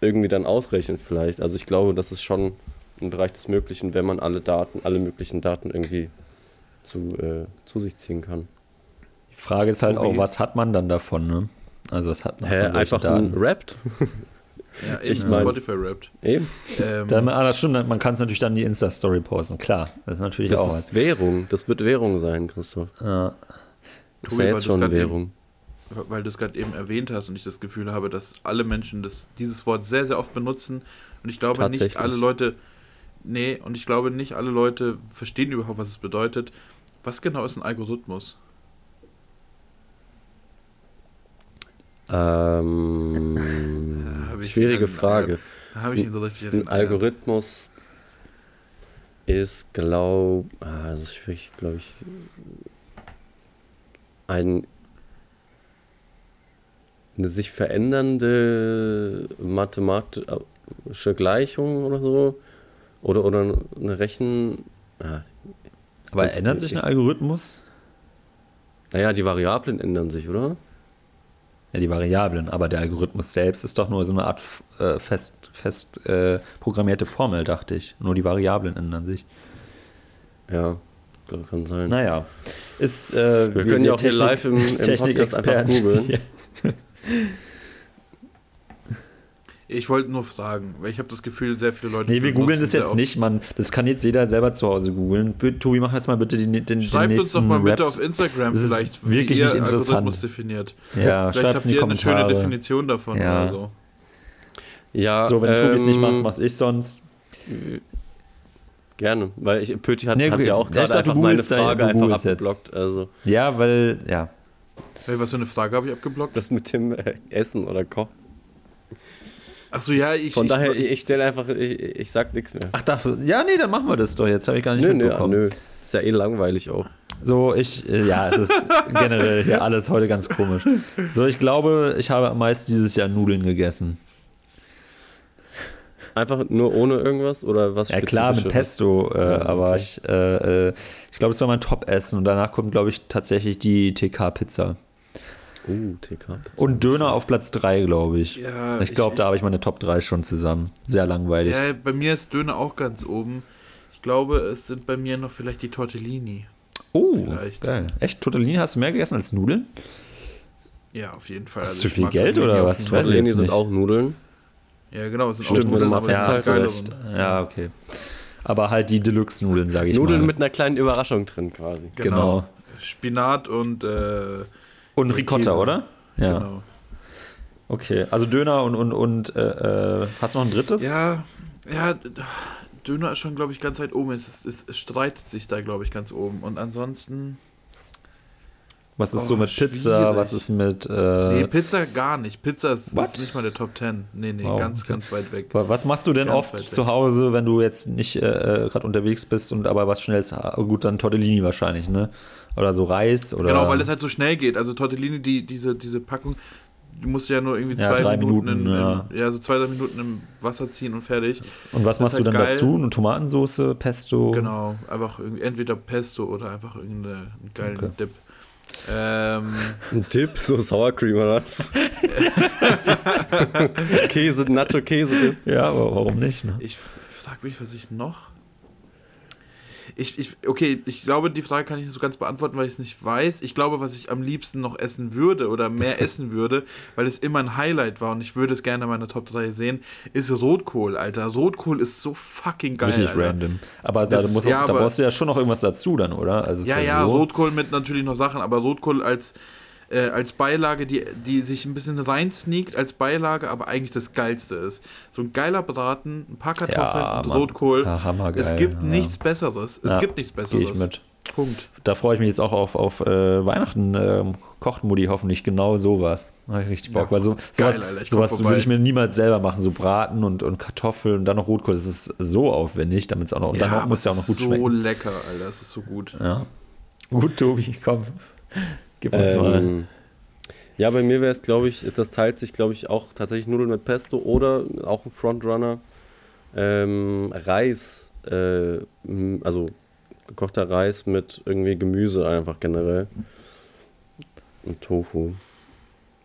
irgendwie dann ausrechnen vielleicht. Also ich glaube, das ist schon im Bereich des Möglichen, wenn man alle Daten, alle möglichen Daten irgendwie zu, äh, zu sich ziehen kann. Frage ist halt auch, was hat man dann davon, ne? Also was hat man Hä, von solchen einfach ein Daten? Ja, eben Ich mein- Spotify rappt. Eben. Ähm, Dann, ah, das stimmt, man kann es natürlich dann in die Insta-Story posten, klar. Das ist natürlich Das auch ist Währung. Das wird Währung sein, Christoph. was. Ja. Das ist ja weil jetzt schon Währung. weil du es gerade eben erwähnt hast und ich das Gefühl habe, dass alle Menschen das, dieses Wort sehr, sehr oft benutzen. Und ich glaube nicht alle Leute, nee, und ich glaube nicht alle Leute verstehen überhaupt, was es bedeutet. Was genau ist ein Algorithmus? Ähm, ich schwierige wieder- Frage. Da habe ich ihn so richtig Ein Algorithmus ist, glaube ah, das ist schwierig, glaube ich, ein eine sich verändernde mathematische Gleichung oder so. Oder, oder eine Rechen. Ah, Aber ändert sich ein. Algorithmus? naja, die Variablen ändern sich, oder? Ja, die Variablen, aber der Algorithmus selbst ist doch nur so eine Art äh, fest, fest äh, programmierte Formel, dachte ich. Nur die Variablen ändern sich. Ja, glaub, kann sein. Naja, ist. Äh, Wir können ja auch hier live im- im Technikexperten. googeln. Ich wollte nur fragen, weil ich habe das Gefühl, sehr viele Leute. Nee, wir googeln das jetzt nicht, Mann. Das kann jetzt jeder selber zu Hause googeln. Bitte, Tobi, mach jetzt mal bitte den, den, den Schreibt uns doch nächsten mal bitte Rap. auf Instagram Das ist vielleicht, wirklich wie ihr nicht interessant. Algorithmus definiert. Ja, Vielleicht habt ihr eine schöne. Definition davon Ja. oder so. Ja, So, wenn Tobi es nicht ähm, macht, mach's ich sonst. Gerne, weil ich, Pöti hat, Nee, hat ja auch gerade einfach meine da- Frage du einfach jetzt. abgeblockt. Also Ja, weil, ja. Hey, was für eine Frage habe ich abgeblockt? das mit dem äh, Essen oder Kochen. Achso, ja, ich. Von ich, daher, ich, ich, stelle einfach, ich, ich sag nichts mehr. Ach, dafür. Ja, nee, dann machen wir das doch jetzt. Habe ich gar nicht nö, nö, mitbekommen. nö. Ist ja eh langweilig auch. So, ich, äh, ja, es ist generell hier alles heute ganz komisch. So, ich glaube, ich habe am meisten dieses Jahr Nudeln gegessen. Einfach nur ohne irgendwas oder was Ja, klar, mit? Pesto, äh, Ja, aber okay. ich, äh, äh, ich glaube, es war mein Top-Essen und danach kommt, glaube ich, tatsächlich die TK-Pizza. Uh, TK. Und Döner auf Platz 3, glaube ich. Ja, ich glaube, da habe ich meine Top 3 schon zusammen. Sehr langweilig. ja, bei mir ist Döner auch ganz oben. Ich glaube, es sind bei mir noch vielleicht die Tortellini. oh, vielleicht. geil. Echt, Tortellini hast du mehr gegessen als Nudeln? Ja, auf jeden Fall. Hast Also du viel Geld Tortellini oder was? Tortellini jetzt sind nicht. auch Nudeln. Ja, genau, es sind Stimmt, auch Nudeln, mal aber Ja, geilere. recht. Ja, okay. Aber halt die Deluxe-Nudeln, sage ich Nudeln mal. mit einer kleinen Überraschung drin quasi. Genau. Genau. Spinat und äh, Und Ricotta, Käse. oder? Ja. genau. Okay, also Döner und, und, und äh, äh, hast du noch ein drittes? Ja, ja, Döner ist schon, glaube ich, ganz weit oben. Es, ist, es, es streitet sich da, glaube ich, ganz oben. Und ansonsten. Was ist Oh, so mit Pizza? schwierig. Was ist mit. Äh, Nee, Pizza gar nicht. Pizza ist, ist nicht mal der Top 10. Nee, nee, Wow, ganz, ganz weit weg. was machst du denn Ganz oft zu Hause, wenn du jetzt nicht äh, gerade unterwegs bist und aber was Schnelles? ha- Gut, dann Tortellini wahrscheinlich, ne? Oder so Reis oder. Genau, weil es halt so schnell geht. Also Tortellini, die, diese, diese Packung, die musst du ja nur irgendwie Ja, zwei drei Minuten, Minuten, in, ja. in, ja, so zwei, drei Minuten im Wasser ziehen und fertig. und was das machst ist du dann halt geil. dazu? Eine Tomatensauce, Pesto? Genau, einfach irgendwie, entweder Pesto oder einfach irgendeinen geilen Okay. Dip. Ähm, Ein Dip, so Sour Cream oder was? Käse, Nacho-Käse-Dip. Ja, aber warum nicht? Ne? ich frage mich, was ich noch. Ich, ich, okay, ich glaube, die Frage kann ich nicht so ganz beantworten, weil ich es nicht weiß. Ich glaube, was ich am liebsten noch essen würde oder mehr essen würde, weil es immer ein Highlight war und ich würde es gerne in meiner Top 3 sehen, ist Rotkohl, Alter. Rotkohl ist so fucking geil. Richtig Alter. random. Aber da, Das- muss auch, ja, da aber- brauchst du ja schon noch irgendwas dazu dann, oder? Also Ja, ja, so. Rotkohl mit natürlich noch Sachen, aber Rotkohl als, äh, als Beilage, die, die sich ein bisschen reinsneakt als Beilage, aber eigentlich das Geilste ist. So ein geiler Braten, ein paar Kartoffeln Ja, und. Rotkohl. Ja, hammergeil, es gibt ja. nichts Besseres. Es Ja, gibt nichts Gehe Besseres. ich mit. Punkt. Da freue ich mich jetzt auch auf, auf äh, Weihnachten. Ähm, kocht Mutti hoffentlich genau sowas. Habe ich richtig Bock. Ja, weil so, geil, sowas, ich sowas würde ich mir niemals selber machen. So Braten und, und Kartoffeln und dann noch Rotkohl. Das ist so aufwendig, damit es auch noch. Und dann aber muss es ja auch noch gut so schmecken. lecker, Alter. Es ist so gut. Ja. Gut, Tobi, komm. Gib uns mal. Ähm, ja, bei mir wäre es, glaube ich, das teilt sich, glaube ich, auch tatsächlich Nudeln mit Pesto oder auch ein Frontrunner. Ähm, Reis, äh, also gekochter Reis mit irgendwie Gemüse einfach generell. Und Tofu.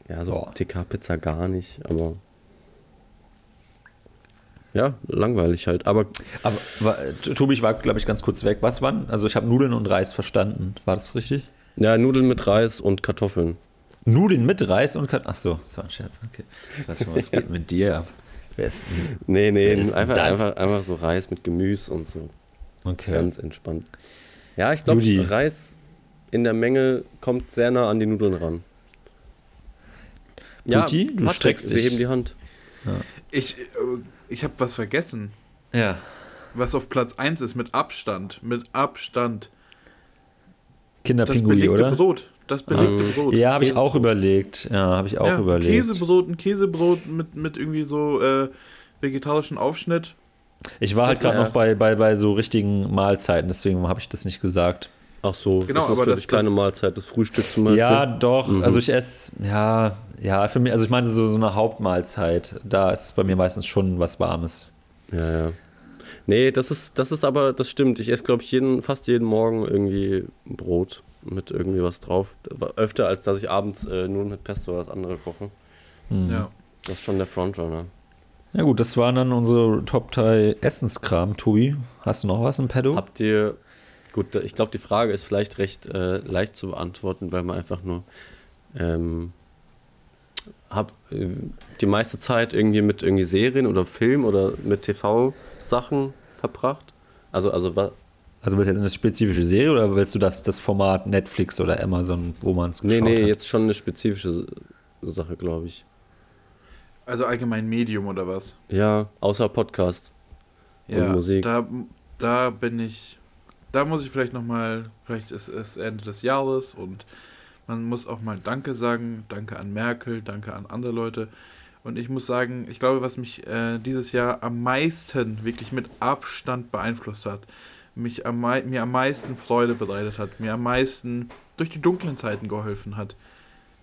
Ja, so. TK-Pizza gar nicht, aber. Ja, langweilig halt. Aber Aber war, Tobi, ich war, glaube ich, ganz kurz weg. Was waren? Also ich habe Nudeln und Reis verstanden. War das richtig? Ja, Nudeln mit Reis und Kartoffeln. Nudeln mit Reis und Kartoffeln? Achso, das war ein Scherz. Okay. Was geht mit dir ab? Wer ist nee, nee, einfach, einfach, einfach so Reis mit Gemüse und so. Okay. Ganz entspannt. Ja, ich glaube, Reis in der Menge kommt sehr nah an die Nudeln ran. Ja, Puti, du Patrick, streckst dich. Sie heben die Hand. Ja. Ich, äh, ich habe was vergessen. Ja. Was auf Platz 1 ist, mit Abstand. Mit Abstand. Kinderpingui, oder? Brot. Das belegte um, Brot. Ja, habe ich auch überlegt. Ja, habe ich auch ja, überlegt. Käsebrot, ein Käsebrot mit, mit irgendwie so äh, vegetarischen Aufschnitt. Ich war halt gerade noch bei, bei, bei so richtigen Mahlzeiten, deswegen habe ich das nicht gesagt. Ach so, genau, ist das aber für das, dich keine Mahlzeit, das Frühstück zum Beispiel? Ja, doch. Mhm. Also ich esse, ja, ja, für mich, also ich meine so, so eine Hauptmahlzeit, da ist bei mir meistens schon was Warmes. Ja, ja. Nee, das ist, das ist aber, das stimmt. Ich esse, glaube ich, jeden, fast jeden Morgen irgendwie Brot mit irgendwie was drauf. Öfter, als dass ich abends äh, nur mit Pesto was andere koche. Mhm. Ja. Das ist schon der Frontrunner. Ja gut, das waren dann unsere Top 3 Essenskram. Tobi, hast du noch was im Pedo? Habt ihr, gut, ich glaube, die Frage ist vielleicht recht äh, leicht zu beantworten, weil man einfach nur ähm, hab, äh, die meiste Zeit irgendwie mit irgendwie Serien oder Film oder mit TV-Sachen verbracht. Also, also was, also willst du jetzt eine spezifische Serie oder willst du das, das Format Netflix oder Amazon, wo man es Nee, nee, hat? jetzt schon eine spezifische Sache, glaube ich. Also allgemein Medium oder was? Ja, außer Podcast ja, und Musik. Da, da bin ich, da muss ich vielleicht nochmal, vielleicht ist es Ende des Jahres und man muss auch mal Danke sagen. Danke an Merkel, danke an andere Leute. Und ich muss sagen, ich glaube, was mich äh, dieses Jahr am meisten, wirklich mit Abstand beeinflusst hat, mich am, mir am meisten Freude bereitet hat, mir am meisten durch die dunklen Zeiten geholfen hat.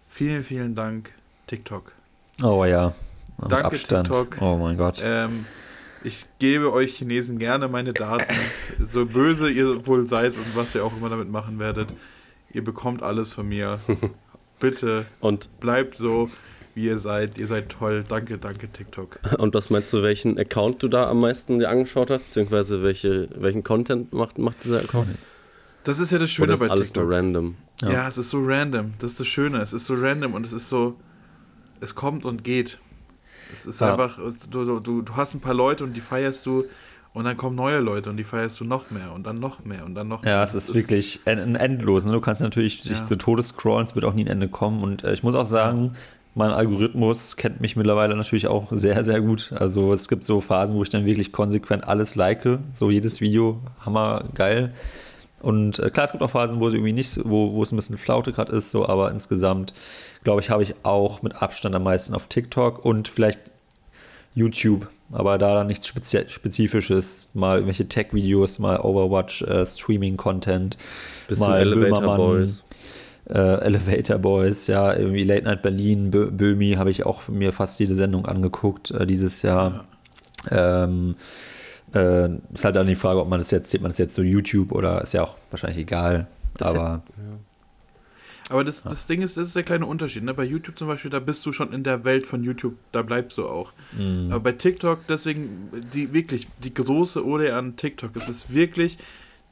Vielen, vielen Dank, TikTok. Oh ja. Danke, Abstand. TikTok. Oh mein Gott. Ähm, ich gebe euch Chinesen gerne meine Daten, so böse ihr wohl seid und was ihr auch immer damit machen werdet. Ihr bekommt alles von mir. Bitte und bleibt so wie ihr seid. Ihr seid toll. Danke, danke, TikTok. Und was meinst du, welchen Account du da am meisten dir angeschaut hast? Beziehungsweise welche, welchen Content macht, macht dieser Account? Das ist ja das Schöne Oder ist bei alles TikTok. Nur random. Ja. ja, es ist so random. Das ist das Schöne. Es ist so random und es ist so. Es kommt und geht. Es ist ja. einfach. Du, du, du hast ein paar Leute und die feierst du. Und dann kommen neue Leute und die feierst du noch mehr und dann noch mehr und dann noch mehr. Ja, es ist, ist wirklich ein endlos. Du kannst natürlich ja. dich zu Todes scrollen, es wird auch nie ein Ende kommen. Und äh, ich muss auch sagen, mein Algorithmus kennt mich mittlerweile natürlich auch sehr, sehr gut. Also es gibt so Phasen, wo ich dann wirklich konsequent alles like, so jedes Video, hammergeil. Und äh, klar, es gibt auch Phasen, wo es irgendwie nicht, wo, wo es ein bisschen Flaute gerade ist, so, aber insgesamt, glaube ich, habe ich auch mit Abstand am meisten auf TikTok und vielleicht YouTube, aber da dann nichts Spezi Spezifisches, mal irgendwelche Tech-Videos, mal Overwatch, äh, Streaming-Content, mal Elevator Böhmermann, Boys äh, Elevator Boys, ja, irgendwie Late Night Berlin, Bö Böhmi habe ich auch mir fast jede Sendung angeguckt äh, dieses Jahr. Ja. Ähm, äh, ist halt dann die Frage, ob man das jetzt, sieht man das jetzt so YouTube oder ist ja auch wahrscheinlich egal. Das aber. Ja. Aber das, das Ding ist, das ist der kleine Unterschied. Ne? Bei YouTube zum Beispiel, da bist du schon in der Welt von YouTube, da bleibst du auch. Mhm. Aber bei TikTok, deswegen, die wirklich, die große Ode an TikTok, es ist wirklich,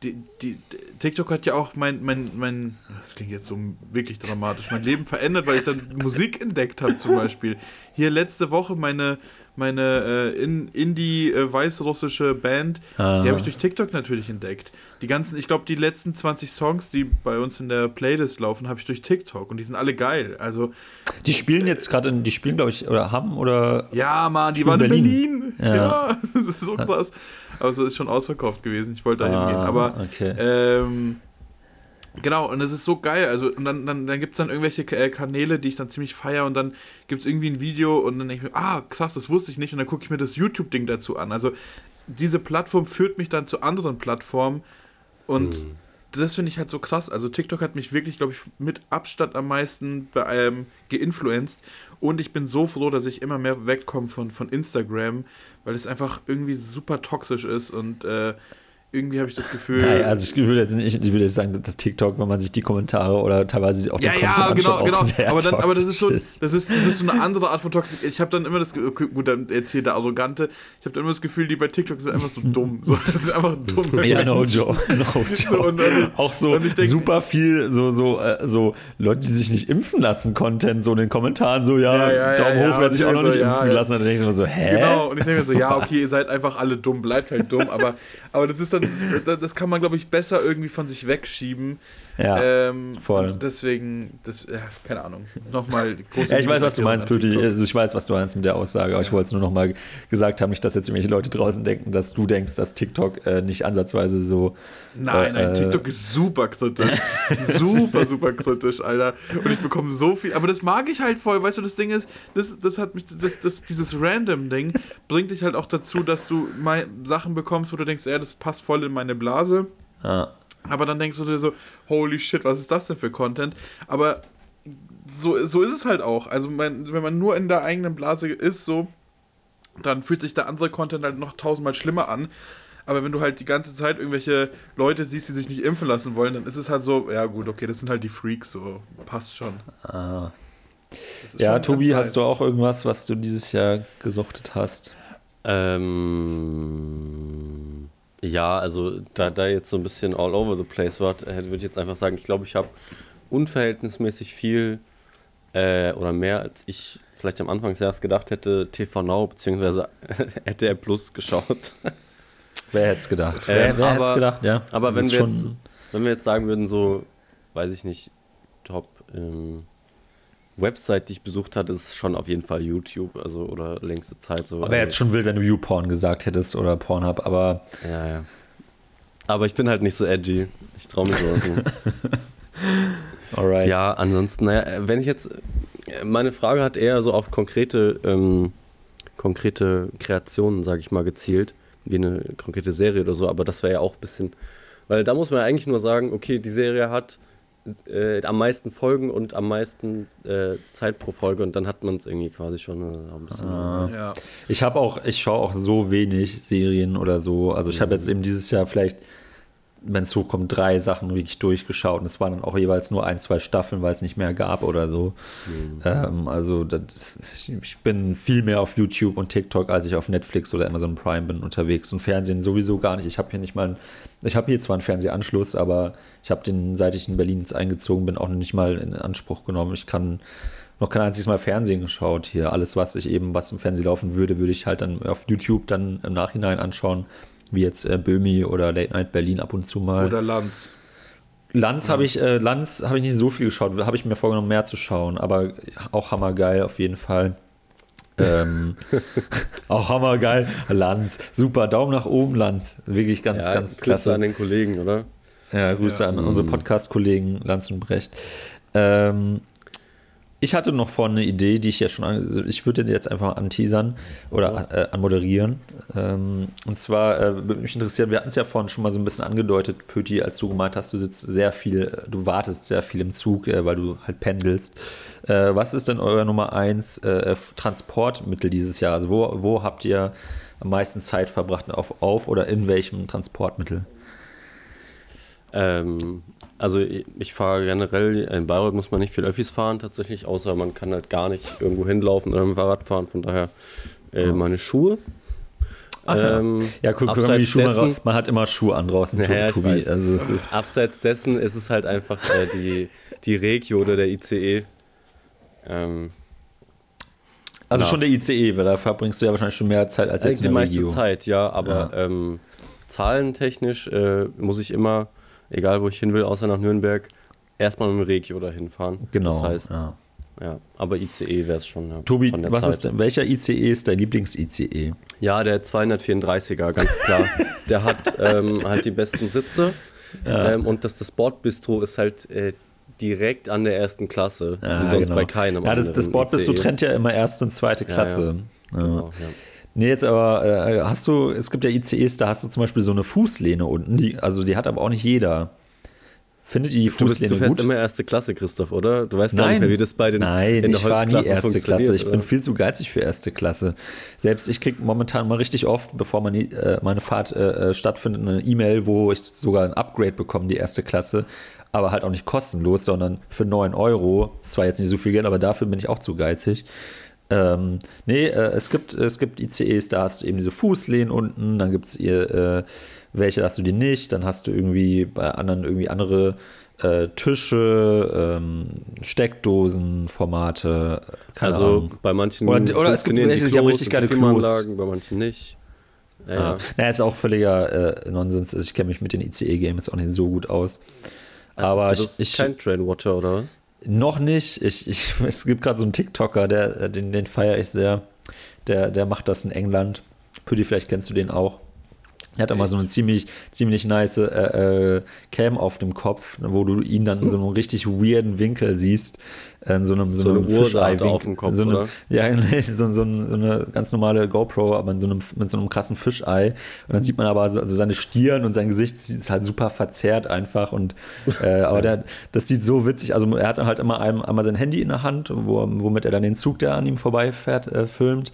die, die, TikTok hat ja auch mein, mein, mein, das klingt jetzt so wirklich dramatisch, mein Leben verändert, weil ich dann Musik entdeckt habe zum Beispiel. Hier letzte Woche meine, meine äh, in, Indie-weißrussische äh, Band, Aha. die habe ich durch TikTok natürlich entdeckt. Die ganzen, ich glaube, die letzten 20 Songs, die bei uns in der Playlist laufen, habe ich durch TikTok und die sind alle geil. Also die spielen jetzt gerade, die spielen glaube ich oder haben oder ja, man, die waren in Berlin. Berlin. Ja. ja. das ist so krass. Aber so ist schon ausverkauft gewesen. Ich wollte da ah, hingehen. Aber okay. ähm, Genau, und es ist so geil. Also, und dann, dann, dann gibt es dann irgendwelche äh, Kanäle, die ich dann ziemlich feiere und dann gibt es irgendwie ein Video und dann denke ich mir, ah, krass, das wusste ich nicht. Und dann gucke ich mir das YouTube-Ding dazu an. Also, diese Plattform führt mich dann zu anderen Plattformen und hm. das finde ich halt so krass. Also, TikTok hat mich wirklich, glaube ich, mit Abstand am meisten ähm, geinfluenced und ich bin so froh, dass ich immer mehr wegkomme von, von Instagram, weil es einfach irgendwie super toxisch ist und äh, irgendwie habe ich das Gefühl. Nein, also ich würde jetzt nicht, ich würde jetzt sagen, dass TikTok, wenn man sich die Kommentare oder teilweise auch ja, die ja, genau, genau. Aber, dann, aber das ist ist. das ist, das ist so eine andere Art von Toxik. Ich habe dann immer das Gefühl, gut, dann erzählt der Arrogante. Ich habe dann immer das Gefühl, die bei TikTok sind einfach so dumm. So, das sind einfach dumm. Ja, no joke, no joke. So, und dann, auch so denk, super viel, so, so, äh, so Leute, die sich nicht impfen lassen, Content, so in den Kommentaren, so, ja, ja, ja Daumen hoch, wer sich auch noch nicht impfen lassen. Und dann denke ich mir so, hä? Genau, und ich denke mir so, ja, okay, ihr seid einfach alle dumm, bleibt halt dumm, aber, aber das ist dann, das kann man, glaube ich, besser irgendwie von sich wegschieben. Ja, ähm, voll. deswegen, das, ja, keine Ahnung. Nochmal große Ja, ich weiß, was du meinst, Pöti. Also ich weiß, was du meinst mit der Aussage, aber ja. ich wollte es nur nochmal gesagt haben, nicht, dass jetzt irgendwelche Leute draußen denken, dass du denkst, dass TikTok äh, nicht ansatzweise so. Nein, nein, äh, TikTok ist super kritisch. super, super kritisch, Alter. Und ich bekomme so viel. Aber das mag ich halt voll. Weißt du, das Ding ist, das, das hat mich, das, das, dieses Random-Ding bringt dich halt auch dazu, dass du Sachen bekommst, wo du denkst, ja, das passt voll in meine Blase. Ja. Aber dann denkst du dir so, holy shit, was ist das denn für Content? Aber so, so ist es halt auch. Also man, wenn man nur in der eigenen Blase ist, so, dann fühlt sich der andere Content halt noch tausendmal schlimmer an. Aber wenn du halt die ganze Zeit irgendwelche Leute siehst, die sich nicht impfen lassen wollen, dann ist es halt so, ja gut, okay, das sind halt die Freaks, so passt schon. Ah. Ja, Tobi, hast du auch irgendwas, was du dieses Jahr gesuchtet hast? Ähm, ja, also da, da jetzt so ein bisschen all over the place war, würde ich jetzt einfach sagen, ich glaube, ich habe unverhältnismäßig viel äh, oder mehr, als ich vielleicht am Anfang des Jahres gedacht hätte, TV Now bzw. RTL Plus geschaut. Wer hätte es gedacht? Äh, wer, wer hätte es gedacht, ja. Aber wenn wir, jetzt, wenn wir jetzt sagen würden, so, weiß ich nicht, Top ähm, Website, die ich besucht hatte, ist schon auf jeden Fall YouTube, also oder längste Zeit so. Aber also, jetzt schon wild, wenn du YouPorn gesagt hättest oder Pornhub, aber. Ja, ja. Aber ich bin halt nicht so edgy. Ich traue mich nicht. Alright. Ja, ansonsten, naja, wenn ich jetzt. Meine Frage hat eher so auf konkrete, ähm, konkrete Kreationen, sage ich mal, gezielt, wie eine konkrete Serie oder so, aber das wäre ja auch ein bisschen. Weil da muss man ja eigentlich nur sagen, okay, die Serie hat äh, am meisten Folgen und am meisten äh, Zeit pro Folge und dann hat man es irgendwie quasi schon äh, ein bisschen. Ah. Ja. Ich habe auch, ich schaue auch so wenig Serien oder so. Also ich habe jetzt eben dieses Jahr vielleicht, wenn es hochkommt, drei Sachen wirklich durchgeschaut und es waren dann auch jeweils nur ein, zwei Staffeln, weil es nicht mehr gab oder so. Mhm. Ähm, also das, ich bin viel mehr auf YouTube und TikTok, als ich auf Netflix oder Amazon Prime bin unterwegs und Fernsehen sowieso gar nicht. Ich habe hier nicht mal, ich habe hier zwar einen Fernsehanschluss, aber ich habe den, seit ich in Berlin eingezogen bin, auch noch nicht mal in Anspruch genommen. Ich kann noch kein einziges Mal Fernsehen geschaut hier. Alles, was ich eben, was im Fernsehen laufen würde, würde ich halt dann auf YouTube dann im Nachhinein anschauen, wie jetzt äh, Böhmi oder Late Night Berlin ab und zu mal. Oder Lanz. Lanz habe ich, äh, Lanz habe ich nicht so viel geschaut, habe ich mir vorgenommen, mehr zu schauen, aber auch hammergeil auf jeden Fall. ähm, auch hammergeil. Lanz, super, Daumen nach oben, Lanz. Wirklich ganz, ja, ganz klasse. an den Kollegen, oder? Ja, Grüße ja. an unsere mhm. Podcast-Kollegen Lanz und Brecht. Ähm, ich hatte noch vorne eine Idee, die ich ja schon, also ich würde jetzt einfach anteasern oder äh, anmoderieren. Ähm, und zwar äh, würde mich interessieren, wir hatten es ja vorhin schon mal so ein bisschen angedeutet, Pöti, als du gemeint hast, du sitzt sehr viel, du wartest sehr viel im Zug, äh, weil du halt pendelst. Äh, was ist denn euer Nummer 1 äh, Transportmittel dieses Jahr? Also wo, wo habt ihr am meisten Zeit verbracht auf, auf oder in welchem Transportmittel? Ähm, also ich, fahre generell, in Bayreuth muss man nicht viel Öffis fahren tatsächlich, außer man kann halt gar nicht irgendwo hinlaufen oder mit dem Fahrrad fahren, von daher äh, meine Schuhe. Ach, ähm, ja, guck, guck mal, die Schuhe dessen, man hat immer Schuhe an draußen, naja, Tobi. Also es ist abseits dessen ist es halt einfach äh, die, die Regio oder der ICE. Ähm, also na. schon der ICE, weil da verbringst du ja wahrscheinlich schon mehr Zeit als jetzt die in der meiste Regio. Zeit, ja, aber ja. Ähm, zahlentechnisch äh, muss ich immer egal wo ich hin will, außer nach Nürnberg, erstmal mit dem Regio dahin fahren. Genau. Das heißt, ja. ja aber ICE wäre es schon. Ja, Tobi, was Zeit. ist, welcher ICE ist dein Lieblings-ICE? Ja, der 234er, ganz klar. der hat ähm, halt die besten Sitze. Ja. Ähm, und das, das Bordbistro ist halt äh, direkt an der ersten Klasse, ja, wie sonst genau. bei keinem. Ja, das, das Bordbistro trennt ja immer erste und zweite Klasse. Ja, genau, ja. Nee, jetzt aber äh, hast du, es gibt ja ICEs, da hast du zum Beispiel so eine Fußlehne unten, die, also die hat aber auch nicht jeder. Findet ihr die Du, bist, Fußlehne du fährst gut? immer erste Klasse, Christoph, oder? Du weißt gar Nein, nicht mehr, wie das bei den Nein, in der ich fahre nie erste Klasse. Ich bin oder? viel zu geizig für erste Klasse. Selbst ich kriege momentan mal richtig oft, bevor meine, äh, meine Fahrt äh, äh, stattfindet, eine E-Mail, wo ich sogar ein Upgrade bekomme, die erste Klasse. Aber halt auch nicht kostenlos, sondern für 9 Euro. Ist zwar jetzt nicht so viel Geld, aber dafür bin ich auch zu geizig. Ähm, nee, äh, es, gibt, es gibt ICEs, da hast du eben diese Fußlehnen unten, dann gibt es äh, welche, da hast du die nicht, dann hast du irgendwie bei anderen irgendwie andere äh, Tische, ähm, Steckdosen, Formate, keine Also Ahnung. bei manchen Oder- oder es gibt welche, die die haben richtig geile Klos. Bei manchen nicht. Ja, Ja. ja. Naja, ist auch völliger äh, Nonsens. Also ich kenne mich mit den ICE-Games auch nicht so gut aus. Aber du ich, bist ich kein Trainwatcher oder was? Noch nicht. Ich, ich, es gibt gerade so einen TikToker, der, äh, den, den feiere ich sehr. Der, der macht das in England. Püdi, vielleicht kennst du den auch. Er hat immer so eine ziemlich, ziemlich nice äh, äh, Cam auf dem Kopf, wo du ihn dann in so einem richtig weirden Winkel siehst. Äh, In so einem, so So eine einem da Fischei-Winkel. auf dem Kopf, so eine? Ja, so, so, ein- so eine ganz normale GoPro, aber in so einem, mit so einem krassen Fischei. Und dann sieht man aber so, also seine Stirn und sein Gesicht ist halt super verzerrt einfach. Und, äh, aber der, das sieht so witzig. Also er hat halt immer einem, einmal sein Handy in der Hand, wo, womit er dann den Zug, der an ihm vorbeifährt, äh, filmt.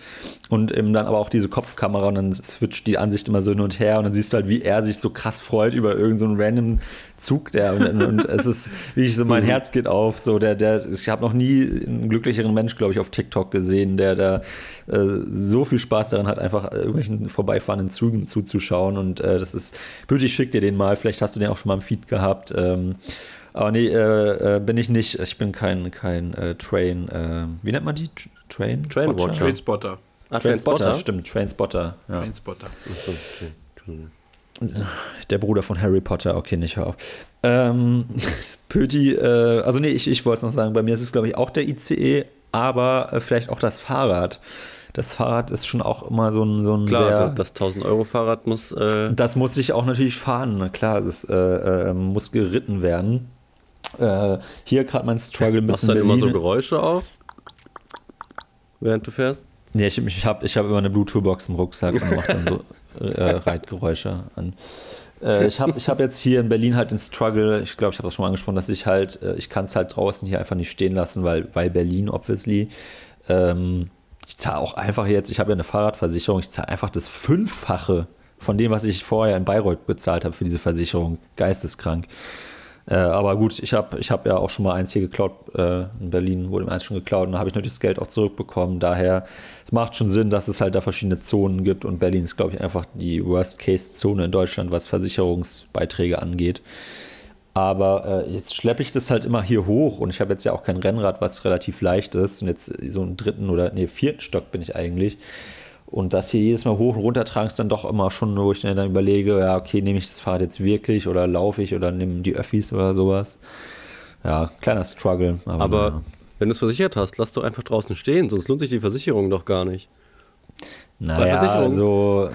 Und eben dann aber auch diese Kopfkamera und dann switcht die Ansicht immer so hin und her. Und dann siehst du halt, wie er sich so krass freut über irgendeinen so einen random Zug, der und, und es ist, wie ich so, mein Herz geht auf. So, der, der, ich habe noch nie einen glücklicheren Mensch, glaube ich, auf TikTok gesehen, der da äh, so viel Spaß daran hat, einfach irgendwelchen vorbeifahrenden Zügen zuzuschauen. Und äh, das ist, bitte, ich schick dir den mal, vielleicht hast du den auch schon mal im Feed gehabt. Ähm, aber nee, äh, äh, bin ich nicht. Ich bin kein, kein äh, Train, äh, wie nennt man die? Tr- Train? Train Watcher? Watcher. Trainspotter. Ah, Trainspotter, stimmt, Trainspotter. Ja. Trainspotter. Achso, okay. Der Bruder von Harry Potter, okay, nicht hör auf. Ähm, Pöti, äh, also nee, ich, ich wollte es noch sagen, bei mir ist es, glaube ich, auch der ICE, aber äh, vielleicht auch das Fahrrad. Das Fahrrad ist schon auch immer so ein, so ein Klar, sehr. das, das 1000-Euro-Fahrrad muss. Äh, Das muss ich auch natürlich fahren, na klar, das äh, äh, muss geritten werden. Äh, hier gerade mein Struggle ein machst bisschen du dann immer so. Geräusche auch? Während du fährst? Nee, ich, ich habe ich hab immer eine Bluetooth-Box im Rucksack und mache dann so äh, Reitgeräusche an. Äh, ich habe ich hab jetzt hier in Berlin halt den Struggle, ich glaube, ich habe das schon mal angesprochen, dass ich halt, äh, ich kann es halt draußen hier einfach nicht stehen lassen, weil, weil Berlin, obviously. Ähm, ich zahle auch einfach jetzt, ich habe ja eine Fahrradversicherung, ich zahle einfach das Fünffache von dem, was ich vorher in Bayreuth bezahlt habe für diese Versicherung. Geisteskrank. Äh, aber gut, ich habe ich hab ja auch schon mal eins hier geklaut. Äh, in Berlin wurde mir eins schon geklaut und da habe ich natürlich das Geld auch zurückbekommen. Daher, es macht schon Sinn, dass es halt da verschiedene Zonen gibt und Berlin ist, glaube ich, einfach die Worst-Case-Zone in Deutschland, was Versicherungsbeiträge angeht. Aber äh, jetzt schleppe ich das halt immer hier hoch und ich habe jetzt ja auch kein Rennrad, was relativ leicht ist. Und jetzt so einen dritten oder nee, vierten Stock bin ich eigentlich. Und das hier jedes Mal hoch und runter tragen ist dann doch immer schon, wo ich dann überlege, ja, okay, nehme ich das Fahrrad jetzt wirklich oder laufe ich oder nehme die Öffis oder sowas. Ja, kleiner Struggle. Aber, Aber naja. wenn du es versichert hast, lass doch einfach draußen stehen, sonst lohnt sich die Versicherung doch gar nicht. naja, Versicherung- so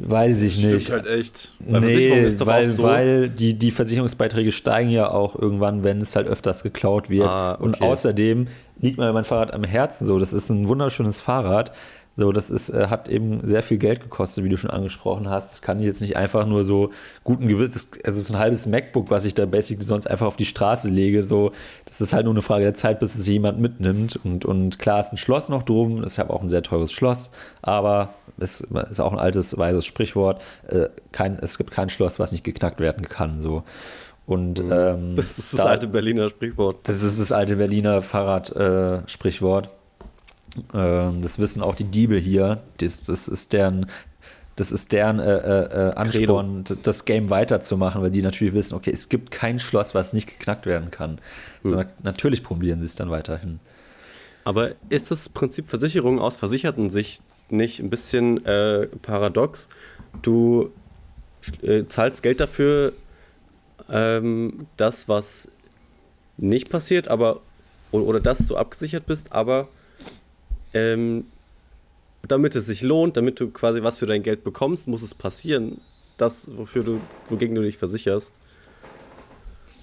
weiß ich Stimmt nicht. halt echt. Bei Versicherung Nee, ist doch weil, auch so- weil die, die Versicherungsbeiträge steigen ja auch irgendwann, wenn es halt öfters geklaut wird. Ah, Und okay. außerdem liegt mir mein Fahrrad am Herzen so. Das ist ein wunderschönes Fahrrad. So, das ist, äh, hat eben sehr viel Geld gekostet, wie du schon angesprochen hast. Das kann ich jetzt nicht einfach nur so guten Gewissens. Es ist ein halbes MacBook, was ich da basically sonst einfach auf die Straße lege. So, das ist halt nur eine Frage der Zeit, bis es jemand mitnimmt. Und, und klar ist ein Schloss noch drum. Ich habe auch ein sehr teures Schloss, aber es ist auch ein altes, weises Sprichwort. Äh, kein, es gibt kein Schloss, was nicht geknackt werden kann. So. Und ähm, Mhm. Das ist das da- alte Berliner Sprichwort. das ist das alte Berliner Fahrrad-Sprichwort. ähm, das wissen auch die Diebe hier. Das, das ist deren, das ist deren äh, äh, äh, Ansporn, das Game weiterzumachen, weil die natürlich wissen, okay, es gibt kein Schloss, was nicht geknackt werden kann. Sondern natürlich probieren sie es dann weiterhin. Aber ist das Prinzip Versicherung aus versicherten Sicht nicht ein bisschen äh, paradox? Du äh, zahlst Geld dafür, ähm, das, was nicht passiert, aber o- oder dass du abgesichert bist, aber ähm, damit es sich lohnt, damit du quasi was für dein Geld bekommst, muss es passieren, das, wofür du, wogegen du dich versicherst.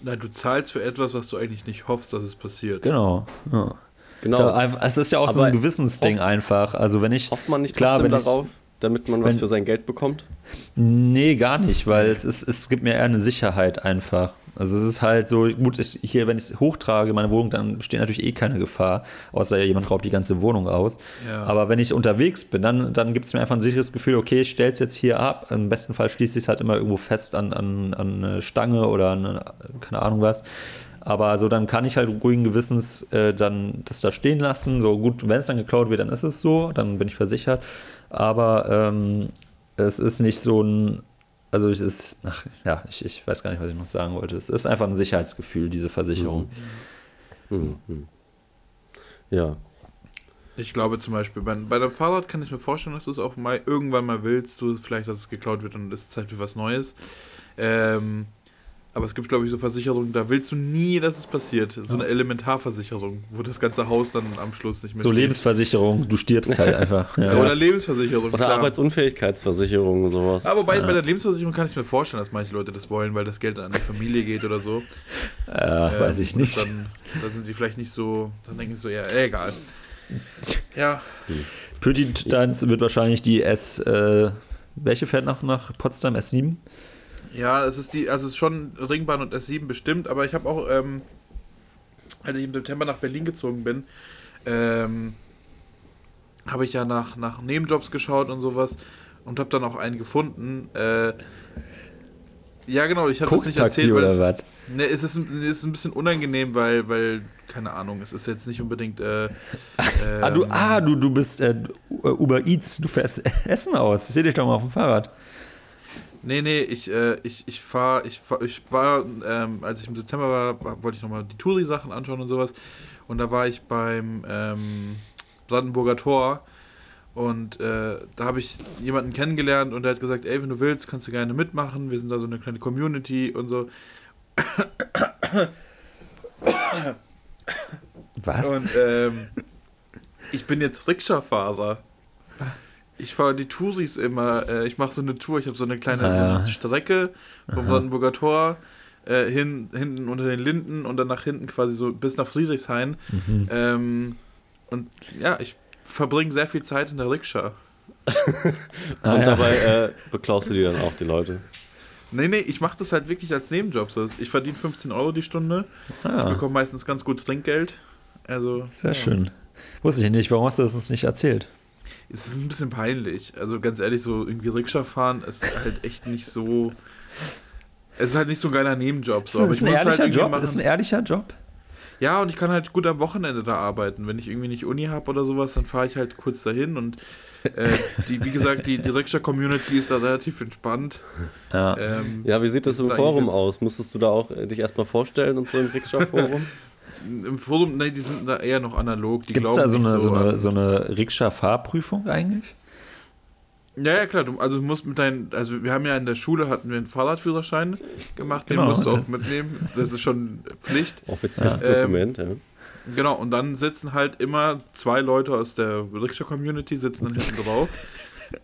Nein, du zahlst für etwas, was du eigentlich nicht hoffst, dass es passiert. Genau. Ja. Genau. Da es ist ja auch so ein Aber Gewissensding hoff- einfach. Also wenn ich Hofft man nicht klar, trotzdem wenn ich- darauf, damit man was wenn- für sein Geld bekommt? Nee, gar nicht, weil es, ist, es gibt mir eher eine Sicherheit einfach. Also es ist halt so, gut, hier, wenn ich es hochtrage, meine Wohnung, dann besteht natürlich eh keine Gefahr, außer jemand raubt die ganze Wohnung aus. Ja. Aber wenn ich unterwegs bin, dann, dann gibt es mir einfach ein sicheres Gefühl, okay, ich stelle es jetzt hier ab. Im besten Fall schließe ich es halt immer irgendwo fest an, an, an eine Stange oder an eine, keine Ahnung was. Aber so, dann kann ich halt ruhigen Gewissens äh, dann das da stehen lassen. So gut, wenn es dann geklaut wird, dann ist es so, dann bin ich versichert. Aber ähm, es ist nicht so ein, also es ist, ach ja, ich, ich weiß gar nicht, was ich noch sagen wollte. Es ist einfach ein Sicherheitsgefühl, diese Versicherung. Mhm. Mhm. Ja. Ich glaube zum Beispiel, bei, bei einem Fahrrad kann ich mir vorstellen, dass du es auch mal irgendwann mal willst, du vielleicht, dass es geklaut wird und es ist Zeit für was Neues. Ähm, aber es gibt, glaube ich, so Versicherungen, da willst du nie, dass es passiert. So eine Elementarversicherung, wo das ganze Haus dann am Schluss nicht mehr So steht. Lebensversicherung, du stirbst halt einfach. Ja, Ja. Oder Lebensversicherung. Oder klar. Arbeitsunfähigkeitsversicherung, sowas. Aber bei, bei der Lebensversicherung kann ich mir vorstellen, dass manche Leute das wollen, weil das Geld an die Familie geht oder so. Ja, Ähm, weiß ich nicht. Dann, da sind sie vielleicht nicht so, dann denken sie so, ja, egal. Ja, Pötitans wird wahrscheinlich die S, äh, welche fährt nach, nach Potsdam? S7? Ja, es ist die, also es ist schon Ringbahn und S7 bestimmt, aber ich habe auch, ähm, als ich im September nach Berlin gezogen bin, ähm, habe ich ja nach, nach Nebenjobs geschaut und sowas und habe dann auch einen gefunden. Äh, ja, genau, ich habe das nicht erzählt, weil oder es- was? Ne, es ist, ein- es ist ein bisschen unangenehm, weil, weil, keine Ahnung, es ist jetzt nicht unbedingt. Äh, Ah, du, ähm, ah, du, du bist äh, Uber Eats, du fährst Essen aus. Seh dich doch mal auf dem Fahrrad. Nee, nee, ich, äh, ich, ich fahr, ich fahr, ich war, ähm, als ich im September war, war wollte ich nochmal die Touri-Sachen anschauen und sowas. Und da war ich beim ähm, Brandenburger Tor und äh, da habe ich jemanden kennengelernt und der hat gesagt, ey, wenn du willst, kannst du gerne mitmachen. Wir sind da so eine kleine Community und so. Was? Und ähm, ich bin jetzt Rikscha-Fahrer. Ich fahre die Touris immer. Äh, ich mache so eine Tour. Ich habe so eine kleine Ah, so ja. eine Strecke vom Brandenburger Tor äh, hin, hinten unter den Linden und dann nach hinten quasi so bis nach Friedrichshain. Mhm. Ähm, und ja, ich verbringe sehr viel Zeit in der Rikscha. Ah, Und ja. dabei äh, beklaust du die dann auch, die Leute. Nee, nee, ich mache das halt wirklich als Nebenjob. So. Ich verdiene 15 Euro die Stunde. Ich Ah, bekomme meistens ganz gut Trinkgeld. Also, sehr ja. schön. Wusste ich nicht, warum hast du das uns nicht erzählt? Es ist ein bisschen peinlich. Also ganz ehrlich, so irgendwie Rikscha fahren ist halt echt nicht so. Es ist halt nicht so ein geiler Nebenjob. So. aber ist ich ein muss es halt ehrlicher irgendwie Job? machen. Ist ein ehrlicher Job? Ja, und ich kann halt gut am Wochenende da arbeiten. Wenn ich irgendwie nicht Uni habe oder sowas, dann fahre ich halt kurz dahin und äh, die, wie gesagt, die, die Rikscha-Community ist da relativ entspannt. Ja. Ähm, Ja, wie sieht das im Da Forum aus? Musstest du da auch äh, dich erstmal vorstellen und so im Rikscha-Forum? Im Forum, nee, die sind da eher noch analog. Die Gibt es da so eine, so eine, so eine Rikscha-Fahrprüfung eigentlich? Ja, ja, klar. Du, also du musst mit deinen, also wir haben ja in der Schule hatten wir einen Fahrradführerschein gemacht, den Genau, musst du auch mitnehmen. Das ist schon Pflicht. Offizielles Ja. Dokument, ja. Genau, und dann sitzen halt immer zwei Leute aus der Rikscha-Community, sitzen dann hinten drauf.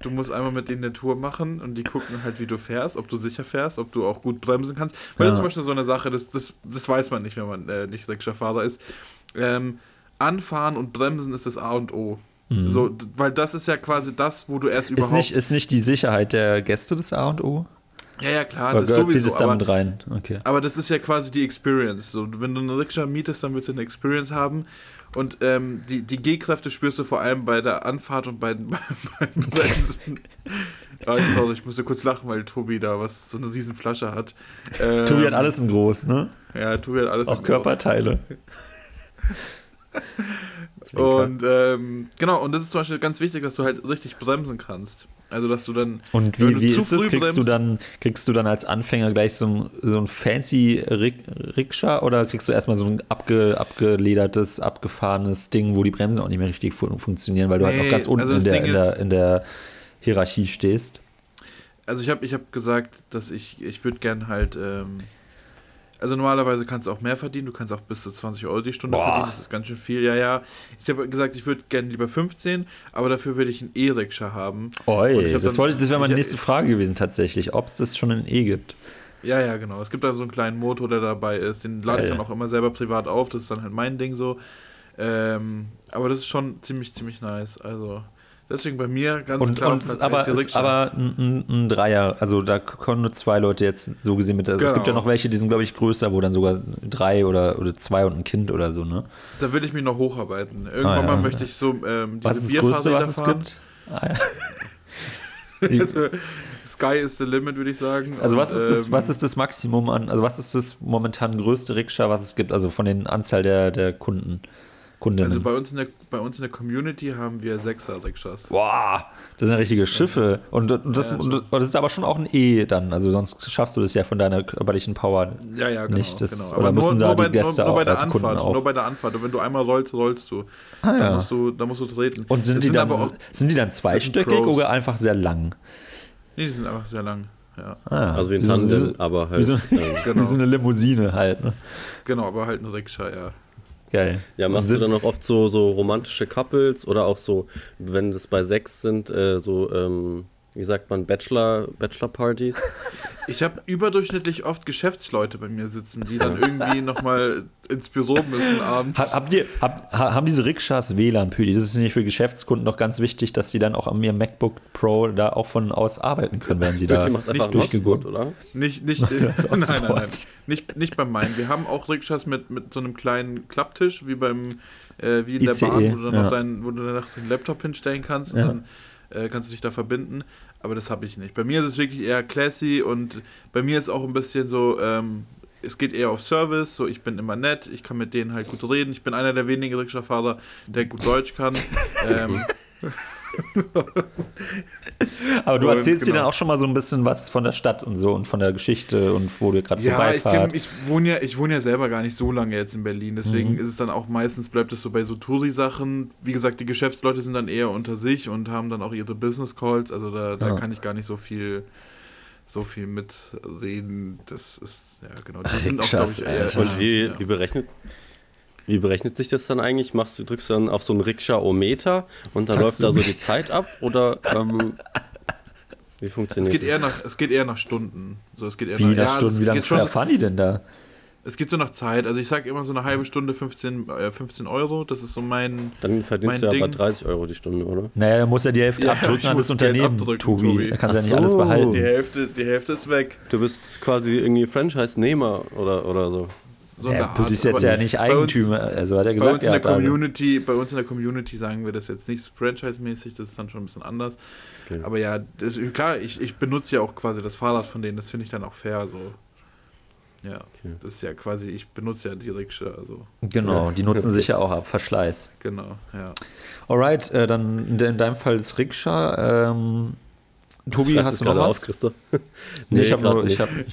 Du musst einmal mit denen eine Tour machen und die gucken halt, wie du fährst, ob du sicher fährst, ob du auch gut bremsen kannst. Weil das ist Ja. zum Beispiel so eine Sache, das, das, das weiß man nicht, wenn man äh, nicht Rikscha-Fahrer ist. Ähm, anfahren und bremsen ist das A und O. So, d- weil das ist ja quasi das, wo du erst Mhm. Ist überhaupt. nicht, ist nicht die Sicherheit der Gäste das A und O? ja, ja, klar, Oder das gehört sowieso. das damit aber, rein? Okay. aber das ist ja quasi die Experience. So, wenn du eine Rikscha mietest, dann willst du eine Experience haben. Und ähm, die, die G-Kräfte spürst du vor allem bei der Anfahrt und bei, beim Bremsen. Ah, sorry, ich musste kurz lachen, weil Tobi da was so eine riesen Flasche hat. Ähm, Tobi hat alles in groß, ne? Ja, Tobi hat alles Auch im Körperteile. Und ähm, genau, und das ist zum Beispiel ganz wichtig, dass du halt richtig bremsen kannst. Also, dass du dann. Und wie, wie ist das? Kriegst du, dann, kriegst du dann als Anfänger gleich so ein, so ein fancy Rik Rikscha oder kriegst du erstmal so ein abge, abgeledertes, abgefahrenes Ding, wo die Bremsen auch nicht mehr richtig fun funktionieren, weil du halt Nee, noch ganz unten also in, der, in, der, in der Hierarchie stehst? Also ich habe ich hab gesagt, dass ich, ich würde gern halt, ähm, also normalerweise kannst du auch mehr verdienen, du kannst auch bis zu 20 Euro die Stunde Boah. verdienen, das ist ganz schön viel, ja, ja. Ich habe gesagt, ich würde gerne lieber 15, aber dafür würde ich einen E-Rikscha haben. Oi, das, dann- wollte, das wäre meine nächste Frage gewesen tatsächlich, ob es das schon in E gibt. Ja, ja, genau. Es gibt da so einen kleinen Motor, der dabei ist, den lade ich dann auch immer selber privat auf, das ist dann halt mein Ding so. Ähm, aber das ist schon ziemlich, ziemlich nice, also Deswegen bei mir ganz Und, klar. und Platz aber, ist Rikscha. aber ein, ein, Dreier, also da kommen nur zwei Leute jetzt so gesehen mit. Also es gibt ja Genau. noch welche, die sind, glaube ich, größer, wo dann sogar drei oder, oder zwei und ein Kind oder so, ne? Da will ich mich noch hocharbeiten. Irgendwann Ah, ja. mal möchte ich so ähm, diese Was ist das Größte, was es gibt? Ah, ja. fahren. Sky is the limit, würde ich sagen. Also Und, was ist, das, ähm, was ist das Maximum an, also was ist das momentan größte Rikscha, was es gibt, also von den Anzahl der, der Kunden, Kundinnen? Also bei uns, in der, bei uns in der Community haben wir sechser Rikschas. Boah, das sind ja richtige Schiffe. Und, und, das, Ja, und das ist aber schon auch ein E dann. Also sonst schaffst du das ja von deiner körperlichen Power. Ja, ja, genau. Nicht, das- genau. oder müssen da die bei, Gäste nur, nur bei auch, der die Kunden Anfahrt. auch? Nur bei der Anfahrt. Und wenn du einmal rollst, rollst du. Ah, da, ja. musst du da musst du treten. Und sind Das die, dann, aber auch, sind die dann zweistöckig oder einfach sehr lang? nee, die sind einfach sehr lang. Ja, Ah. Also wie ein so- Tandem, wie so- aber wie halt. so, ähm, Genau. wie so eine Limousine halt. Ne? genau, aber halt ein Rikscha, ja. Geil. Ja, machst du dann auch oft so, so romantische Couples oder auch so, wenn das bei sechs sind, äh, so, ähm, wie sagt man, Bachelor, Bachelor-Partys? Ich habe überdurchschnittlich oft Geschäftsleute bei mir sitzen, die dann irgendwie nochmal ins Büro müssen abends. Ha, habt ihr, hab, ha, haben diese Rikschas WLAN, Püdi? Das ist nicht für Geschäftskunden doch ganz wichtig, dass die dann auch an ihrem MacBook Pro da auch von aus arbeiten können, wenn sie da Pötti macht einfach nicht durchgeguckt. oder? Nicht, nicht, nein, nein, nein. Nicht, nicht bei meinen. Wir haben auch Rikschas mit, mit so einem kleinen Klapptisch, wie beim, äh, wie in der ICE, Bahn, wo du dann ja. noch dein, wo du dann noch den Laptop hinstellen kannst und Ja. dann äh, kannst du dich da verbinden. Aber das habe ich nicht. Bei mir ist es wirklich eher classy und bei mir ist auch ein bisschen so, ähm, es geht eher auf Service, so ich bin immer nett, ich kann mit denen halt gut reden. Ich bin einer der wenigen Rikscha-Fahrer, der gut Deutsch kann. ähm, Aber du Und erzählst dir genau. dann auch schon mal so ein bisschen was von der Stadt und so und von der Geschichte und wo du gerade Ja, ich, vorbeifahrt. kenn, ich, wohne ja, ich wohne ja selber gar nicht so lange jetzt in Berlin, deswegen Mhm. ist es dann auch meistens, bleibt es so bei so Touri-Sachen. Wie gesagt, die Geschäftsleute sind dann eher unter sich und haben dann auch ihre Business Calls, also da, da Ja. kann ich gar nicht so viel so viel mitreden. Das ist, ja genau, die sind auch, glaube Rikschas, ich, eher... Alter. Und wie, ja. wie berechnet wie berechnet sich das dann eigentlich? Machst du, drückst du dann auf so einen Rikscha-O-Meter und dann läuft da so die Zeit ab? Oder ähm, wie Es funktioniert geht, das? eher nach, es geht eher nach Stunden. So, es geht eher Wie nach, nach ja, Stunden, es wie lange fahren die denn da? Es geht so nach Zeit. Also ich sage immer so eine halbe Stunde 15, äh, 15 Euro. Das ist so mein... Dann verdienst mein du ja bei Ding- 30 Euro die Stunde, oder? Naja, er muss ja die Hälfte Ja, abdrücken an das Unternehmen, abdrücken, Tobi. Tobi. Er kann ja Ach nicht alles so. behalten. Die Hälfte, die Hälfte ist weg. Du bist quasi irgendwie Franchise-Nehmer oder, oder so. So eine Ja, Art. Pütti ist jetzt ja nicht bei uns- Eigentümer, also hat er Bei gesagt, uns, in er der also- Community, bei uns in der Community sagen wir das jetzt nicht franchise-mäßig, das ist dann schon ein bisschen anders. Okay. Aber ja, das, klar, ich, ich benutze ja auch quasi das Fahrrad von denen, das finde ich dann auch fair so. Ja, Okay. das ist ja quasi, ich benutze ja die Rikscha, also Genau, die nutzen sich ja auch ab, Verschleiß. genau, ja. Alright, äh, dann in, de- in deinem Fall ist Rikscha. Ähm, Tobi, hast du noch was? aus, Christoph? nee, ich habe grad nur, ich nicht. habe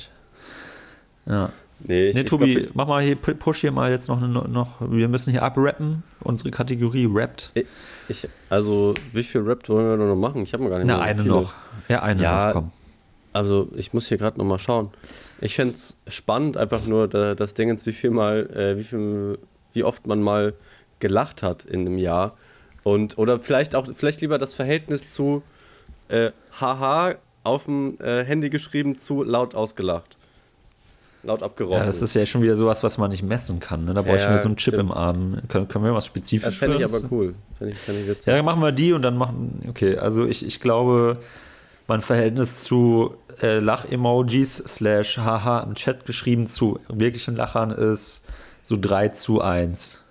Ja. Nee, ich, Nee, ich Tobi, glaub, mach mal hier, pu- push hier mal jetzt noch, noch wir müssen hier abrappen, unsere Kategorie rappt. ich, also, wie viel Rap wollen wir noch machen? Ich habe mir gar nicht Na, mehr eine viele. noch. Ja, eine Ja, noch, komm. Also, ich muss hier gerade nochmal schauen. Ich fände es spannend, einfach nur da, das Ding jetzt, wie viel mal, äh, wie viel, wie oft man mal gelacht hat in einem Jahr. Und, oder vielleicht auch, vielleicht lieber das Verhältnis zu äh, haha auf dem äh, Handy geschrieben zu laut ausgelacht. Laut abgerochen. Ja, das ist ja schon wieder sowas, was man nicht messen kann. Ne? Da bräuchten Ja, wir so einen Chip stimmt. im Arm. Können, können wir was das Spezifisches? fände ich aber cool. Fände ich, fänd ich witzig. Ja, dann machen wir die und dann machen. Okay, also ich, ich glaube, mein Verhältnis zu äh, Lach-Emojis slash haha im Chat geschrieben zu wirklichen Lachern ist so 3 zu 1.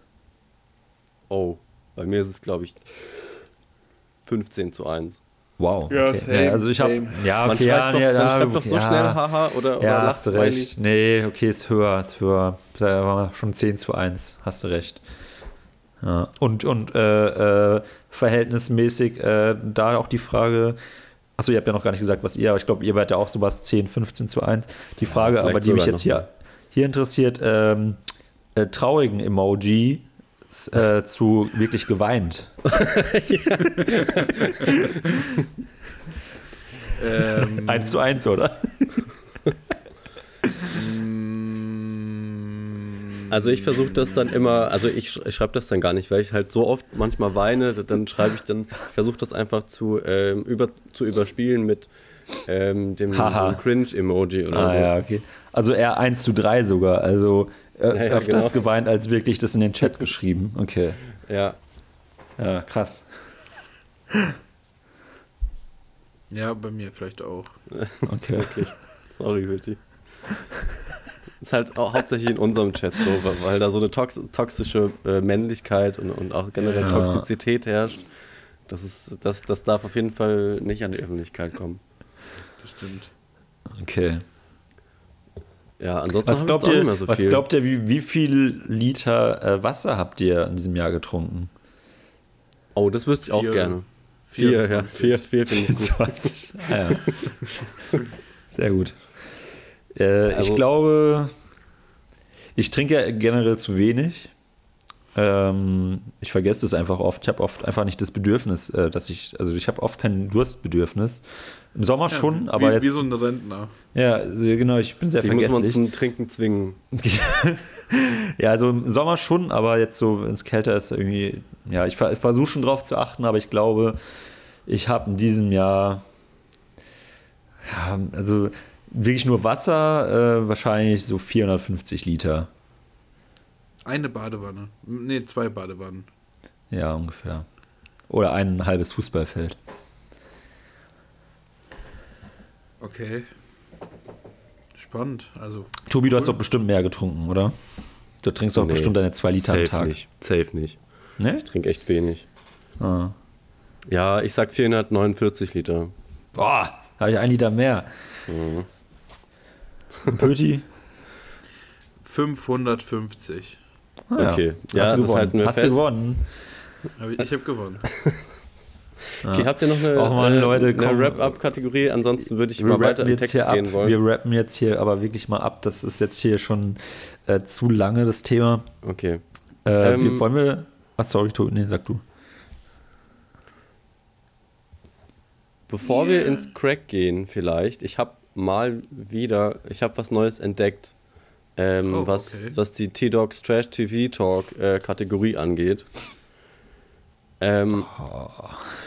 Oh, bei mir ist es, glaube ich, 15 zu 1. Wow. Ja, okay. same, also ich habe ja, Man okay, ja, schreibt doch, nee, man ja, schreibt doch so ja, schnell haha oder, oder Ja, hast du recht. Nee, okay, ist höher, ist höher. Da war schon 10 zu 1, hast du recht. Ja. Und, und äh, äh, verhältnismäßig äh, da auch die Frage, achso, ihr habt ja noch gar nicht gesagt, was ihr, aber ich glaube, ihr werdet ja auch sowas 10, 15 zu 1. Die Frage, aber die mich jetzt hier, hier interessiert, ähm, äh, traurigen Emoji äh, zu wirklich geweint. Ähm, 1 zu 1, oder? Also ich versuche das dann immer, also ich, sch- ich schreibe das dann gar nicht, weil ich halt so oft manchmal weine, dann schreibe ich dann, ich versuche das einfach zu, ähm, über, zu überspielen mit ähm, dem so Cringe-Emoji oder Ah, so. ja, okay. Also eher 1 zu 3 sogar. Also äh, Ja, öfters genau. geweint als wirklich das in den Chat geschrieben. Okay. Ja. Ja, krass. Ja, bei mir vielleicht auch. Okay. Wirklich. Sorry, Wilti. Ist halt auch hauptsächlich in unserem Chat so, weil da so eine tox toxische äh, Männlichkeit und, und auch generell Ja. Toxizität herrscht. Das, ist, das, das darf auf jeden Fall nicht an die Öffentlichkeit kommen. Das stimmt. Okay. Ja, ansonsten Was ich glaubt auch ihr, mehr so was viel. glaubt ihr, wie, wie viel Liter äh, Wasser habt ihr in diesem Jahr getrunken? Oh, das wüsste ich auch Vier. gerne. Vier, ja. 24. Vier, vier ich gut. 20. Ah, ja. Sehr gut. Äh, ich Also- glaube, ich trinke ja generell zu wenig. Ähm, ich vergesse es einfach oft. Ich habe oft einfach nicht das Bedürfnis, äh, dass ich, also ich habe oft kein Durstbedürfnis. Im Sommer schon, wie, aber wie, jetzt. Wie so ein Rentner. ja, also genau, ich bin sehr Die muss man vergesslich. zum Trinken zwingen. ja, also im Sommer schon, aber jetzt so, wenn es kälter ist, irgendwie, ja, ich, ich versuche schon drauf zu achten, aber ich glaube, ich habe in diesem Jahr, ja, also wirklich nur Wasser, äh, wahrscheinlich so 450 Liter. Eine Badewanne. Nee, zwei Badewannen. Ja, ungefähr. Oder ein halbes Fußballfeld. Okay. Spannend. Also, Tobi, du hast Cool. doch bestimmt mehr getrunken, oder? Du trinkst doch Nee, bestimmt deine zwei Liter am Safe Tag. nicht. Safe nicht. Ne? Ich trinke echt wenig. Ah. Ja, ich sag 449 Liter. Boah, habe ich ein Liter mehr. Mhm. Pöti? 550. Ah, Okay. Hast Ja, du das gewonnen. Hast du gewonnen. Ich habe gewonnen. Okay, habt ihr noch eine, Mann, Leute, eine. Wrap-Up-Kategorie? Ansonsten würde ich Wir mal weiter jetzt Text hier ab, gehen wollen. wir rappen jetzt hier aber wirklich mal ab. Das ist jetzt hier schon äh, zu lange, das Thema. Okay. Äh, Ähm, wir, wollen wir. Ach, sorry, Tobi. Nee, sag du. Bevor wir ins Crack gehen, vielleicht, ich habe mal wieder, ich habe was Neues entdeckt, ähm, Oh, was, okay. was die T-Docs Trash TV Talk äh, Kategorie angeht. Ähm,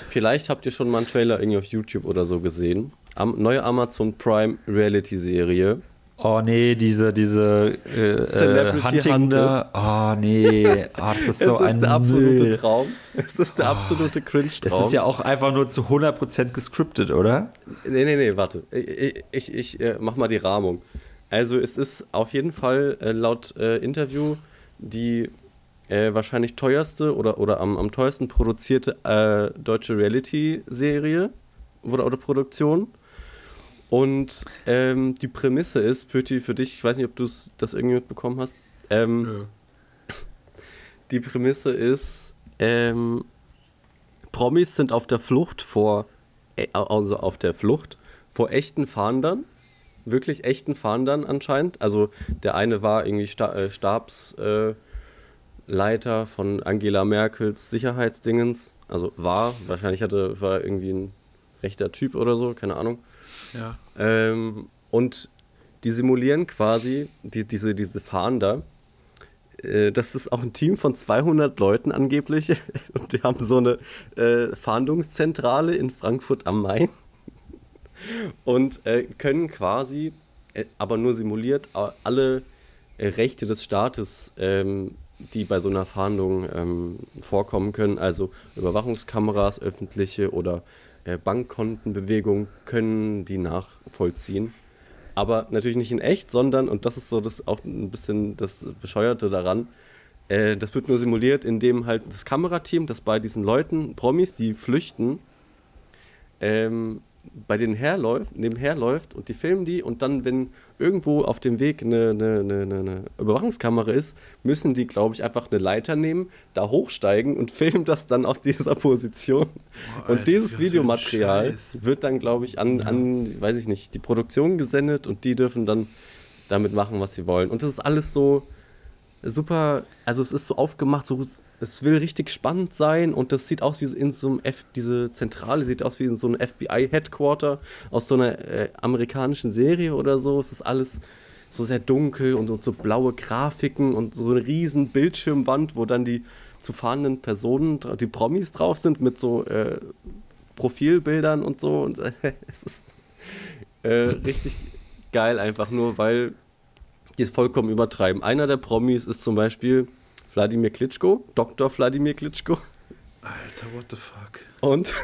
Vielleicht habt ihr schon mal einen Trailer irgendwie auf YouTube oder so gesehen. Am, neue Amazon Prime Reality Serie. Oh nee, diese, diese äh, äh, Celebrity Hunting. Oh nee, oh, das ist so es ist ein der absolute Müll. Traum. Es ist der absolute Cringe-Traum. Das ist ja auch einfach nur zu 100% gescriptet, oder? Nee, nee, nee, warte. Ich, ich, ich äh, mach mal die Rahmung. Also es ist auf jeden Fall äh, laut äh, Interview die äh, wahrscheinlich teuerste oder, oder am, am teuersten produzierte äh, deutsche Reality-Serie oder, oder Produktion. Und ähm, die Prämisse ist, Pöti, für dich, ich weiß nicht, ob du das irgendwie mitbekommen hast, ähm, Nö. die Prämisse ist, ähm, Promis sind auf der Flucht vor, äh, also auf der Flucht vor echten Fahndern, wirklich echten Fahndern anscheinend. Also der eine war irgendwie Sta äh, Stabsleiter äh, von Angela Merkels Sicherheitsdingens, also war, wahrscheinlich hatte, war irgendwie ein rechter Typ oder so, keine Ahnung. Ja. Ähm, und die simulieren quasi die, diese, diese Fahnder. Äh, das ist auch ein Team von 200 Leuten angeblich. Und die haben so eine äh, Fahndungszentrale in Frankfurt am Main. Und äh, können quasi, äh, aber nur simuliert, alle äh, Rechte des Staates, ähm, die bei so einer Fahndung ähm, vorkommen können, also Überwachungskameras, öffentliche oder äh, Bankkontenbewegungen, können die nachvollziehen. Aber natürlich nicht in echt, sondern, und das ist so das auch ein bisschen das Bescheuerte daran, äh, das wird nur simuliert, indem halt das Kamerateam, das bei diesen Leuten, Promis, die flüchten, ähm, bei denen herläuft, nebenher läuft und die filmen die und dann, wenn irgendwo auf dem Weg eine, eine, eine, eine Überwachungskamera ist, müssen die, glaube ich, einfach eine Leiter nehmen, da hochsteigen und filmen das dann aus dieser Position. Boah, und Alter, dieses Videomaterial wird dann, glaube ich, an, an, weiß ich nicht, die Produktion gesendet und die dürfen dann damit machen, was sie wollen. Und das ist alles so super, also es ist so aufgemacht, so, es will richtig spannend sein und das sieht aus wie in so einem F, diese Zentrale sieht aus wie in so einem FBI-Headquarter aus so einer äh, amerikanischen Serie oder so. Es ist alles so sehr dunkel und so, so blaue Grafiken und so eine riesen Bildschirmwand, wo dann die zu fahrenden Personen, die Promis drauf sind mit so äh, Profilbildern und so. Und äh, es ist äh, richtig geil, einfach nur, weil die es vollkommen übertreiben. Einer der Promis ist zum Beispiel Wladimir Klitschko, Dr. Wladimir Klitschko. Alter, what the fuck? Und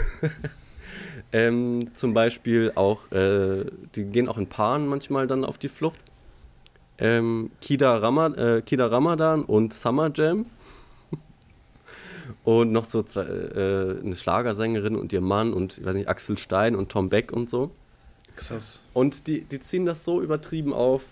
Ähm, zum Beispiel auch, äh, die gehen auch in Paaren manchmal dann auf die Flucht. Ähm, Kida, Ramad äh, Kida Ramadan und Summer Jam. und noch so zwei, äh, eine Schlagersängerin und ihr Mann und, ich weiß nicht, Axel Stein und Tom Beck und so. Krass. Und die, die ziehen das so übertrieben auf.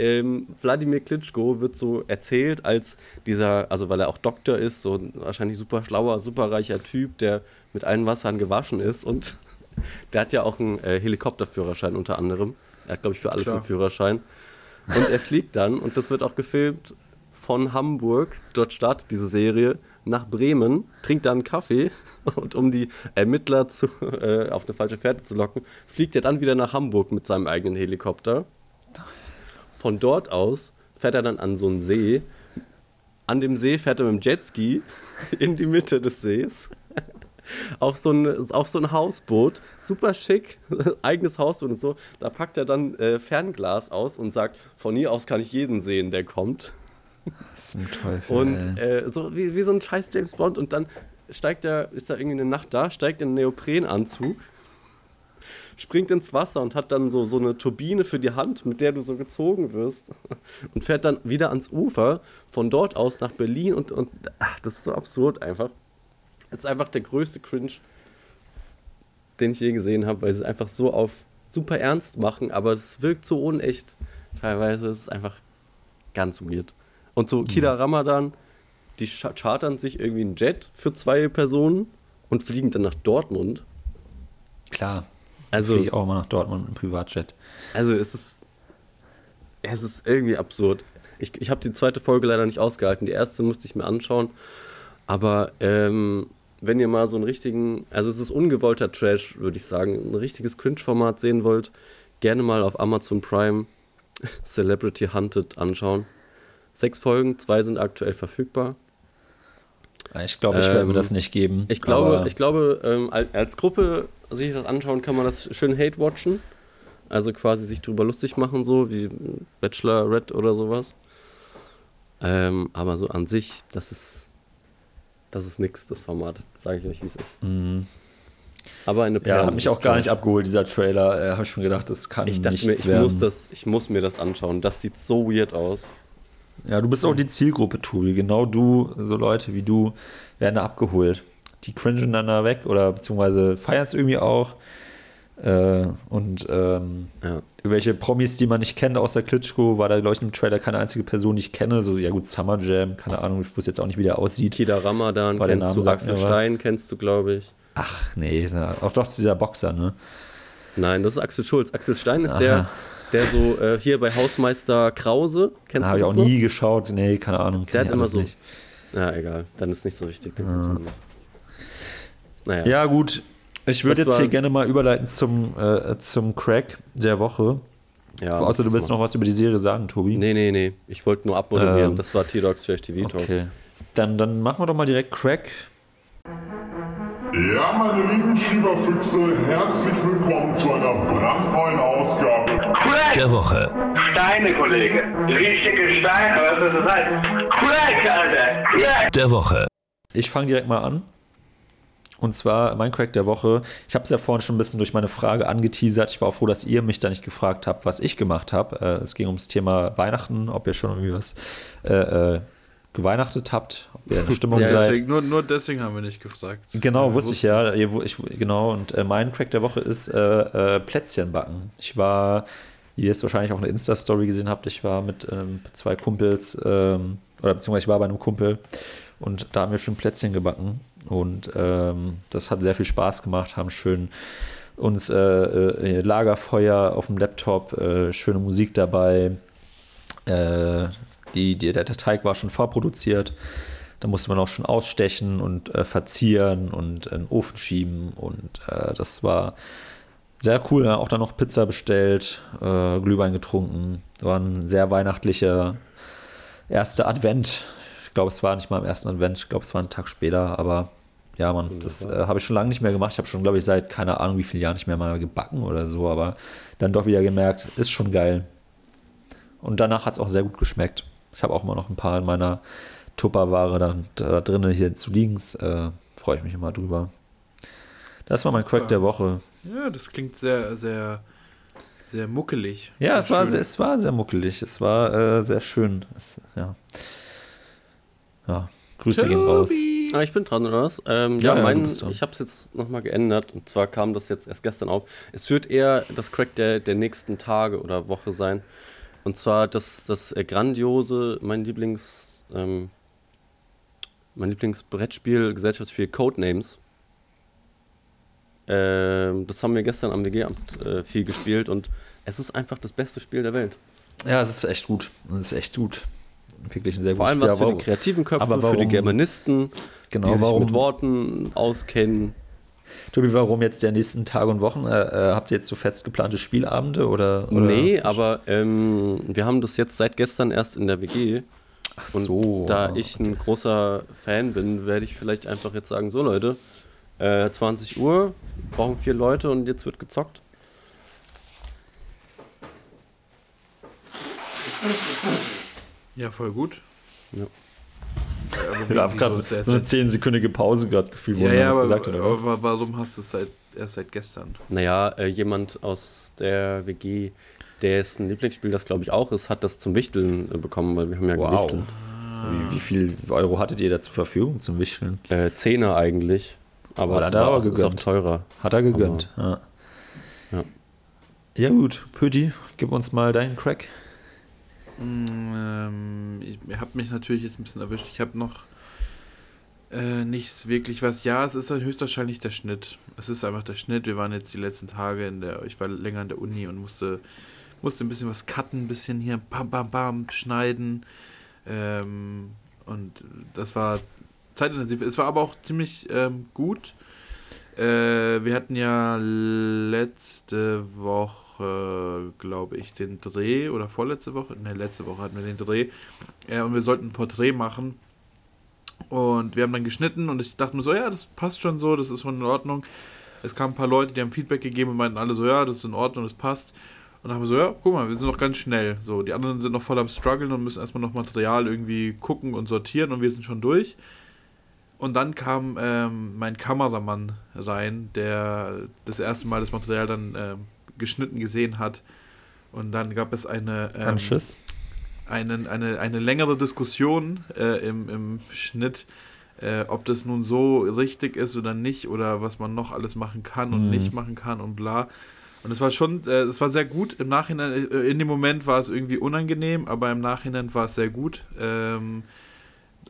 Ähm, Wladimir Klitschko wird so erzählt als dieser, also weil er auch Doktor ist, so ein wahrscheinlich super schlauer, super reicher Typ, der mit allen Wassern gewaschen ist. Und der hat ja auch einen äh, Helikopterführerschein unter anderem. Er hat, glaube ich, für alles Klar. einen Führerschein. Und er fliegt dann, und das wird auch gefilmt von Hamburg, dort startet diese Serie, nach Bremen, trinkt dann einen Kaffee und um die Ermittler zu, äh, auf eine falsche Fährte zu locken, fliegt er dann wieder nach Hamburg mit seinem eigenen Helikopter. Von dort aus fährt er dann an so einen See. An dem See fährt er mit dem Jetski in die Mitte des Sees. Auf so, ein, auf so ein Hausboot, super schick, eigenes Hausboot und so. Da packt er dann äh, Fernglas aus und sagt, von hier aus kann ich jeden sehen, der kommt. Zum Teufel. Und äh, so wie, wie so ein scheiß James Bond und dann steigt er, ist da irgendwie eine Nacht da, steigt in einen Neoprenanzug, springt ins Wasser und hat dann so, so eine Turbine für die Hand, mit der du so gezogen wirst und fährt dann wieder ans Ufer, von dort aus nach Berlin und, und ach, das ist so absurd einfach. Das ist einfach der größte Cringe, den ich je gesehen habe, weil sie es einfach so auf super ernst machen, aber es wirkt so unecht teilweise. Es ist einfach ganz weird. Und so Kida Ramadan, die cha- chartern sich irgendwie einen Jet für zwei Personen und fliegen dann nach Dortmund. Klar. Also- Fliege ich auch mal nach Dortmund im Privatjet. Also es ist, es ist irgendwie absurd. Ich, ich habe die zweite Folge leider nicht ausgehalten. Die erste musste ich mir anschauen. Aber ähm, wenn ihr mal so einen richtigen, also es ist ungewollter Trash, würde ich sagen, ein richtiges Cringe-Format sehen wollt, gerne mal auf Amazon Prime Celebrity Hunted anschauen. Sechs Folgen, zwei sind aktuell verfügbar. Ich glaube, ich werde mir Ähm, das nicht geben. Ich glaube, ich glaube ähm, al- als Gruppe sich das anschauen, kann man das schön hate-watchen. Also quasi sich drüber lustig machen, so wie Bachelorette oder sowas. Ähm, aber so an sich, das ist, das ist nix, das Format. Sage ich euch, wie es ist. Mhm. Aber eine Ja, Perle hat mich auch gar nicht abgeholt, dieser Trailer. Äh, Habe ich schon gedacht, das kann Ich dachte nichts mir, ich werden. muss, das, ich muss mir das anschauen. Das sieht so weird aus. Ja, du bist auch die Zielgruppe, Tobi. Genau du, so Leute wie du, werden da abgeholt. Die cringen dann da weg oder beziehungsweise feiern es irgendwie auch. Äh, und ähm, Ja. irgendwelche Promis, die man nicht kennt, außer Klitschko, war da, glaube ich, im Trailer keine einzige Person, die ich kenne. So, ja gut, Summer Jam, keine Ahnung, ich wusste jetzt auch nicht, wie der aussieht. Kida Ramadan kennst Name du, Axel. Stein kennst du, glaube ich. Ach, nee, auch doch dieser Boxer, ne? Nein, das ist Axel Schulz. Axel Stein ist Aha. der, der so äh, hier bei Hausmeister Krause, kennst Habe du ich das auch noch? nie geschaut. Nee, keine Ahnung. Der ich hat immer so. nicht. Ja, egal. Dann ist nicht so wichtig. Noch. Naja. Ja, gut. Ich würde jetzt hier gerne mal überleiten zum, äh, zum Crack der Woche. ja Außer du willst mal. noch was über die Serie sagen, Tobi. Nee, nee, nee. Ich wollte nur abmoderieren. Ähm, das war T-Dogs Trash TV Talk. Okay. Dann, dann machen wir doch mal direkt Crack. Ja, meine lieben Schieberfüchse, herzlich willkommen zu einer brandneuen Ausgabe Crack! der Woche. Steine, Kollege. Richtige Steine, was soll das heißen? Crack, Alter! Crack! Der Woche. Ich fange direkt mal an. Und zwar mein Crack der Woche. Ich habe es ja vorhin schon ein bisschen durch meine Frage angeteasert. Ich war auch froh, dass ihr mich da nicht gefragt habt, was ich gemacht habe. Äh, es ging ums Thema Weihnachten, ob ihr schon irgendwie was äh, äh, geweihnachtet habt, ob ihr in Stimmung Ja, seid. Deswegen, nur, nur deswegen haben wir nicht gefragt. Genau, wusste ich ja. Ich, genau, und äh, mein Crack der Woche ist äh, äh, Plätzchen backen. Ich war, wie ihr es wahrscheinlich auch eine Insta-Story gesehen habt, ich war mit ähm, zwei Kumpels, ähm, oder beziehungsweise ich war bei einem Kumpel und da haben wir schön Plätzchen gebacken. Und ähm, das hat sehr viel Spaß gemacht, haben schön uns äh, äh, Lagerfeuer auf dem Laptop, äh, schöne Musik dabei. Die, die, der Teig war schon vorproduziert. Da musste man auch schon ausstechen und äh, verzieren und in den Ofen schieben. Und äh, das war sehr cool. Auch dann noch Pizza bestellt, äh, Glühwein getrunken. War ein sehr weihnachtlicher erster Advent. Ich glaube, es war nicht mal am ersten Advent. Ich glaube, es war ein Tag später. Aber ja, man, das äh, habe ich schon lange nicht mehr gemacht. Ich habe schon, glaube ich, seit keine Ahnung wie vielen Jahren nicht mehr mal gebacken oder so. Aber dann doch wieder gemerkt, ist schon geil. Und danach hat es auch sehr gut geschmeckt. Ich habe auch mal noch ein paar in meiner Tupperware da, da drinnen hier zu liegen. Äh, Freue ich mich immer drüber. Das war mein Crack der Woche. Ja, das klingt sehr, sehr, sehr muckelig. Ja, es war, sehr, es war sehr muckelig. Es war äh, sehr schön. Es, ja. ja, Grüße gehen raus. Ah, ich bin dran, oder was? Ähm, Ja, ja, ja, mein, du bist dran. ich habe es jetzt nochmal geändert. Und zwar kam das jetzt erst gestern auf. Es wird eher das Crack der, der nächsten Tage oder Woche sein. Und zwar das, das äh, grandiose, mein Lieblings, ähm, mein Lieblingsbrettspiel, Gesellschaftsspiel Codenames. Ähm, das haben wir gestern am WG-Amt äh, viel gespielt und es ist einfach das beste Spiel der Welt. Ja, es ist echt gut. Es ist echt gut. Wirklich ein sehr Vor gutes allem was Spiel. für die kreativen Köpfe, aber für die Germanisten, Genau, die sich warum- mit Worten auskennen. Tobi, warum jetzt der nächsten Tage und Wochen? Äh, äh, habt ihr jetzt so fest geplante Spielabende oder? oder? Nee, aber ähm, wir haben das jetzt seit gestern erst in der WG. Ach Und so. da ich ein großer Fan bin, werde ich vielleicht einfach jetzt sagen: So, Leute, äh, 20 Uhr, brauchen vier Leute und jetzt wird gezockt. Ja, voll gut. Ja. Aber Ich habe gerade der so eine 10-sekündige Pause gerade gefühlt, wo ja, man ja, das aber, gesagt hat. aber- aber warum hast du es seit, erst seit gestern? Naja, äh, jemand aus der WG, dessen Lieblingsspiel das glaube ich auch ist, hat das zum Wichteln äh, bekommen, weil wir haben ja Wow. gewichtelt. Wie, wie viel Euro hattet ihr da zur Verfügung zum Wichteln? Äh, Zehner eigentlich, aber Oh, hat er war aber auch, ist auch gegönnt. teurer. Hat er gegönnt. Ja. Ja. ja gut, Pödi, gib uns mal deinen Crack. Ähm, ich habe mich natürlich jetzt ein bisschen erwischt. Ich habe noch äh, nichts wirklich was. Ja, es ist halt höchstwahrscheinlich der Schnitt. Es ist einfach der Schnitt. Wir waren jetzt die letzten Tage in der, ich war länger in der Uni und musste, musste ein bisschen was cutten, ein bisschen hier bam, bam, bam, schneiden. Ähm, und das war zeitintensiv. Es war aber auch ziemlich ähm, gut. Äh, wir hatten ja letzte Woche, glaube ich, den Dreh oder vorletzte Woche. Ne, letzte Woche hatten wir den Dreh. Ja, und wir sollten ein Porträt machen. Und wir haben dann geschnitten und ich dachte mir so, ja, das passt schon so, das ist schon in Ordnung. Es kamen ein paar Leute, die haben Feedback gegeben und meinten alle so, ja, das ist in Ordnung, das passt. Und dann haben wir so, ja, guck mal, wir sind noch ganz schnell. So, die anderen sind noch voll am struggeln und müssen erstmal noch Material irgendwie gucken und sortieren und wir sind schon durch. Und dann kam ähm, mein Kameramann rein, der das erste Mal das Material dann ähm, geschnitten gesehen hat. Und dann gab es eine, ähm, einen, eine, eine längere Diskussion äh, im, im Schnitt, äh, ob das nun so richtig ist oder nicht oder was man noch alles machen kann und Mhm. nicht machen kann und bla. Und es war schon, äh, es war sehr gut. Im Nachhinein, äh, in dem Moment war es irgendwie unangenehm, aber im Nachhinein war es sehr gut. Ähm,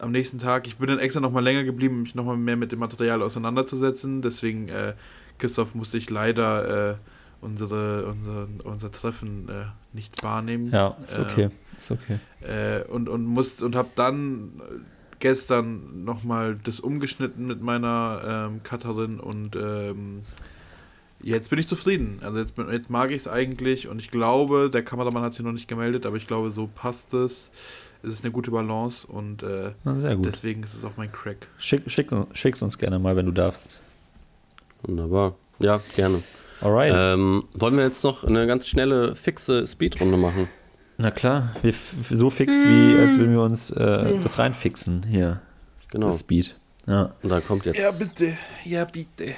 am nächsten Tag, ich bin dann extra nochmal länger geblieben, um mich nochmal mehr mit dem Material auseinanderzusetzen. Deswegen, äh, Christoph, musste ich leider äh, unsere, unser, unser Treffen äh, nicht wahrnehmen. Ja, ist Äh, okay. Ist okay. äh, und und musst und habe dann gestern nochmal das umgeschnitten mit meiner ähm, Cutterin und ähm, jetzt bin ich zufrieden. Also jetzt, bin- jetzt mag ich es eigentlich und ich glaube, der Kameramann hat sich noch nicht gemeldet, aber ich glaube, so passt es. Es ist eine gute Balance und äh, Na, sehr gut. deswegen ist es auch mein Crack. Schick, schick, schick's uns gerne mal, wenn du darfst. Wunderbar. Ja, gerne. Alright. Ähm, wollen wir jetzt noch eine ganz schnelle, fixe Speedrunde machen? Na klar, wir so fix wie, als würden wir uns äh, das reinfixen hier. Genau. Das Speed. Ja. Und da kommt jetzt. bitte. Ja, bitte.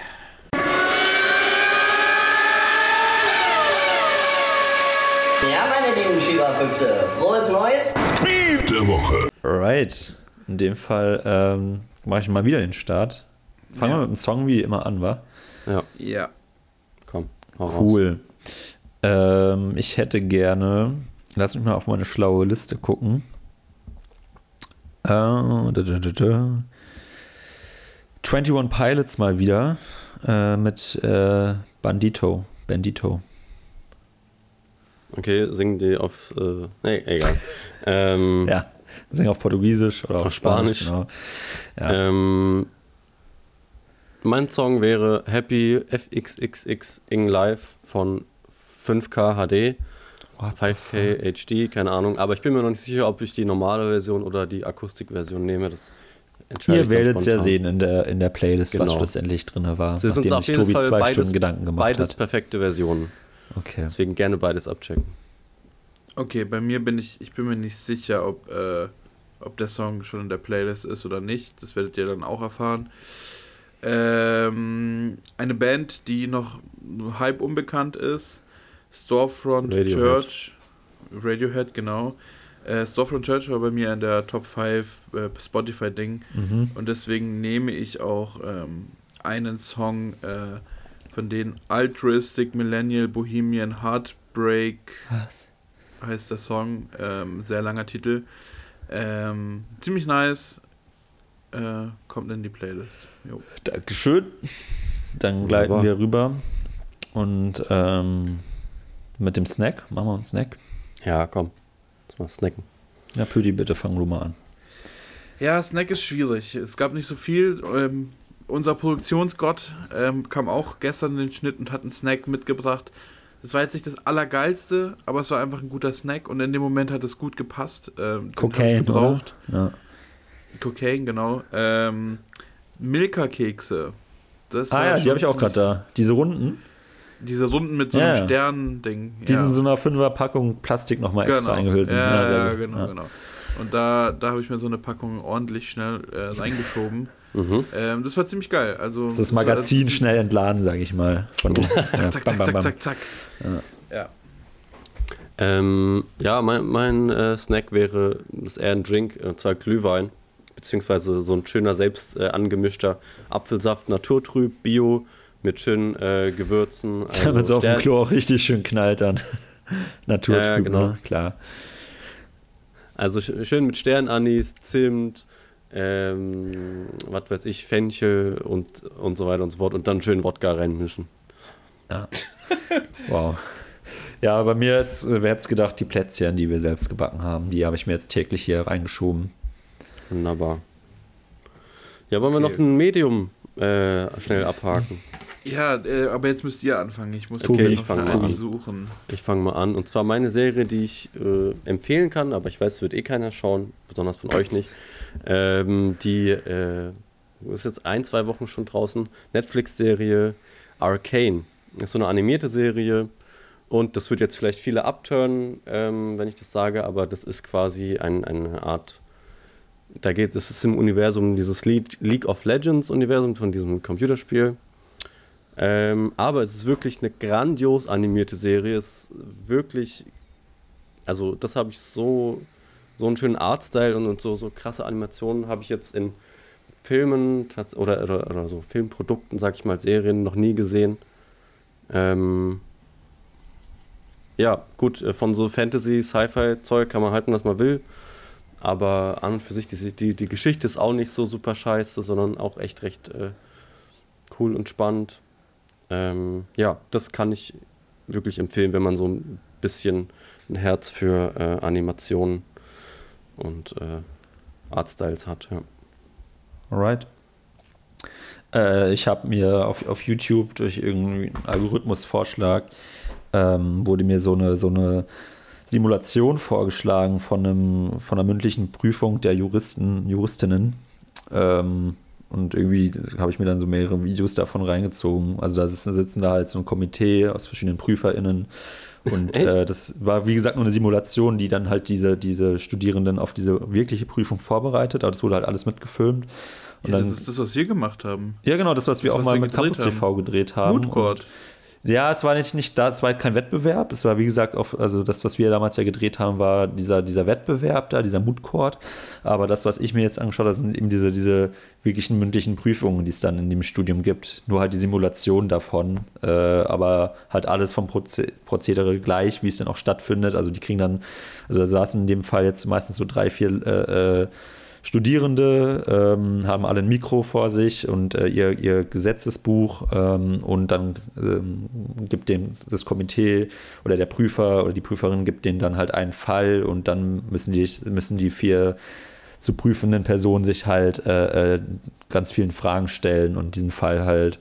Ja, meine lieben Schieberfüchse, frohes Neues! Der Woche. Alright. In dem Fall ähm, mache ich mal wieder den Start. Fangen Ja. wir mit dem Song wie immer an, wa? Ja, Ja. Cool. Ähm, ich hätte gerne, lass mich mal auf meine schlaue Liste gucken. Äh, da, da, da, da. 21 Pilots mal wieder äh, mit äh, Bandito. Bandito. Okay, singen die auf. Äh, nee, egal. ähm, Ja, singen auf Portugiesisch oder auf, Auf Spanisch. Spanisch. Genau. Ja. ähm, mein Song wäre Happy FXXX Ing Live von 5K HD. What the 5K HD, keine Ahnung. Aber ich bin mir noch nicht sicher, ob ich die normale Version oder die Akustikversion nehme. Das Ihr werdet es ja sehen in der, in der Playlist, was Genau. schlussendlich drin war. Sie sind auf sich jeden Tobi Fall zwei beides, Stunden Gedanken gemacht beides hat. perfekte Versionen. Okay. Deswegen gerne beides abchecken. Okay, bei mir bin ich, ich bin mir nicht sicher, ob, äh, ob der Song schon in der Playlist ist oder nicht. Das werdet ihr dann auch erfahren. Ähm, eine Band, die noch halb unbekannt ist. Storefront Radiohead. Church. Radiohead, genau. Äh, Storefront Church war bei mir in der Top 5 äh, Spotify-Ding. Mhm. Und deswegen nehme ich auch ähm, einen Song äh, von den Altruistic Millennial Bohemian Heartbreak Was? heißt der Song. Ähm, sehr langer Titel. Ähm, ziemlich nice. Äh, kommt in die Playlist. Jo. Dankeschön. Dann gleiten Wunderbar. wir rüber. Und ähm, mit dem Snack, machen wir einen Snack. Ja, komm. Lass mal snacken. Ja, Püdi, bitte fang du mal an. Ja, Snack ist schwierig. Es gab nicht so viel. Ähm, unser Produktionsgott ähm, kam auch gestern in den Schnitt und hat einen Snack mitgebracht. Das war jetzt nicht das Allergeilste, aber es war einfach ein guter Snack und in dem Moment hat es gut gepasst. Ähm, Cocaine, gebraucht. oder? Ja. Cocaine, genau. Ähm, Milka-Kekse. Das Ah war ja, die habe ich auch gerade da. Diese Runden, Diese Runden mit so Ja, einem ja. Stern-Ding. die sind ja. in so einer Fünfer-Packung Plastik nochmal extra eingehüllt sind. Ja, ja, gut. genau, Ja. genau. Und da, da habe ich mir so eine Packung ordentlich schnell äh, reingeschoben. Mhm. Ähm, das war ziemlich geil. Also, Das ist das war- Magazin schnell entladen, sage ich mal. Von ja, Zack, zack, bam, zack, bam, zack, bam. zack, zack. Ja. Ähm, ja, mein, mein äh, Snack wäre, das ist eher ein Drink, und zwar Glühwein, beziehungsweise so ein schöner, selbst äh, angemischter Apfelsaft, naturtrüb, bio, mit schönen äh, Gewürzen. Also Damit es auf dem Klo auch richtig schön knallt dann. Naturtrüb, Ja, genau. ne? klar. Also sch- schön mit Sternanis, Zimt, ähm, was weiß ich, Fenchel und, und so weiter und so fort und dann schön Wodka reinmischen. Ja. Wow. Ja, bei mir ist, äh, wer hätte es gedacht, die Plätzchen, die wir selbst gebacken haben, die habe ich mir jetzt täglich hier reingeschoben. Wunderbar. Ja, wollen wir Okay. noch ein Medium äh, schnell abhaken? Ja, äh, aber jetzt müsst ihr anfangen. Ich muss Okay, ich noch fang eine mal an. suchen. Ich fange mal an. Und zwar meine Serie, die ich äh, empfehlen kann, aber ich weiß, es wird eh keiner schauen, besonders von euch nicht. Ähm, die äh, ist jetzt ein, zwei Wochen schon draußen. Netflix-Serie Arcane. Ist so eine animierte Serie. Und das wird jetzt vielleicht viele abturnen, ähm, wenn ich das sage, aber das ist quasi ein, eine Art. Da geht es ist im Universum dieses League, of Legends Universum von diesem Computerspiel. Ähm, aber es ist wirklich eine grandios animierte Serie. Es ist wirklich, also das habe ich so, so einen schönen Artstyle und, und so, so krasse Animationen habe ich jetzt in Filmen oder, oder, oder so Filmprodukten, sag ich mal, Serien noch nie gesehen. Ähm, ja, gut, äh, von so Fantasy, Sci-Fi-Zeug kann man halten, was man will. Aber an und für sich, die, die, die Geschichte ist auch nicht so super scheiße, sondern auch echt recht äh, cool und spannend. Ähm, ja, das kann ich wirklich empfehlen, wenn man so ein bisschen ein Herz für äh, Animationen und äh, Artstyles hat. Ja. Alright. Äh, ich habe mir auf, auf YouTube durch irgendeinen Algorithmusvorschlag ähm, wurde mir so eine, so eine Simulation vorgeschlagen von, einem, von einer mündlichen Prüfung der Juristen, Juristinnen. Ähm, und irgendwie habe ich mir dann so mehrere Videos davon reingezogen. Also da sitzen, sitzen da halt so ein Komitee aus verschiedenen PrüferInnen. Und äh, das war, wie gesagt, nur eine Simulation, die dann halt diese, diese Studierenden auf diese wirkliche Prüfung vorbereitet. Aber das wurde halt alles mitgefilmt. Und Ja, dann, das ist das, was wir gemacht haben. ja, genau, das, was wir das, auch was mal wir mit Campus TV gedreht haben. Mood Court. Und- Ja, es war nicht, nicht das, war kein Wettbewerb. Es war, wie gesagt, auf, also das, was wir damals ja gedreht haben, war dieser, dieser Wettbewerb da, dieser Mood Court. Aber das, was ich mir jetzt angeschaut habe, sind eben diese, diese wirklichen mündlichen Prüfungen, die es dann in dem Studium gibt. Nur halt die Simulation davon. Äh, aber halt alles vom Proze Prozedere gleich, wie es dann auch stattfindet. Also die kriegen dann, also da saßen in dem Fall jetzt meistens so drei, vier äh, äh, Studierende ähm, haben alle ein Mikro vor sich und äh, ihr, ihr Gesetzesbuch ähm, und dann ähm, gibt dem das Komitee oder der Prüfer oder die Prüferin gibt denen dann halt einen Fall und dann müssen die, müssen die vier zu prüfenden Personen sich halt äh, äh, ganz vielen Fragen stellen und diesen Fall halt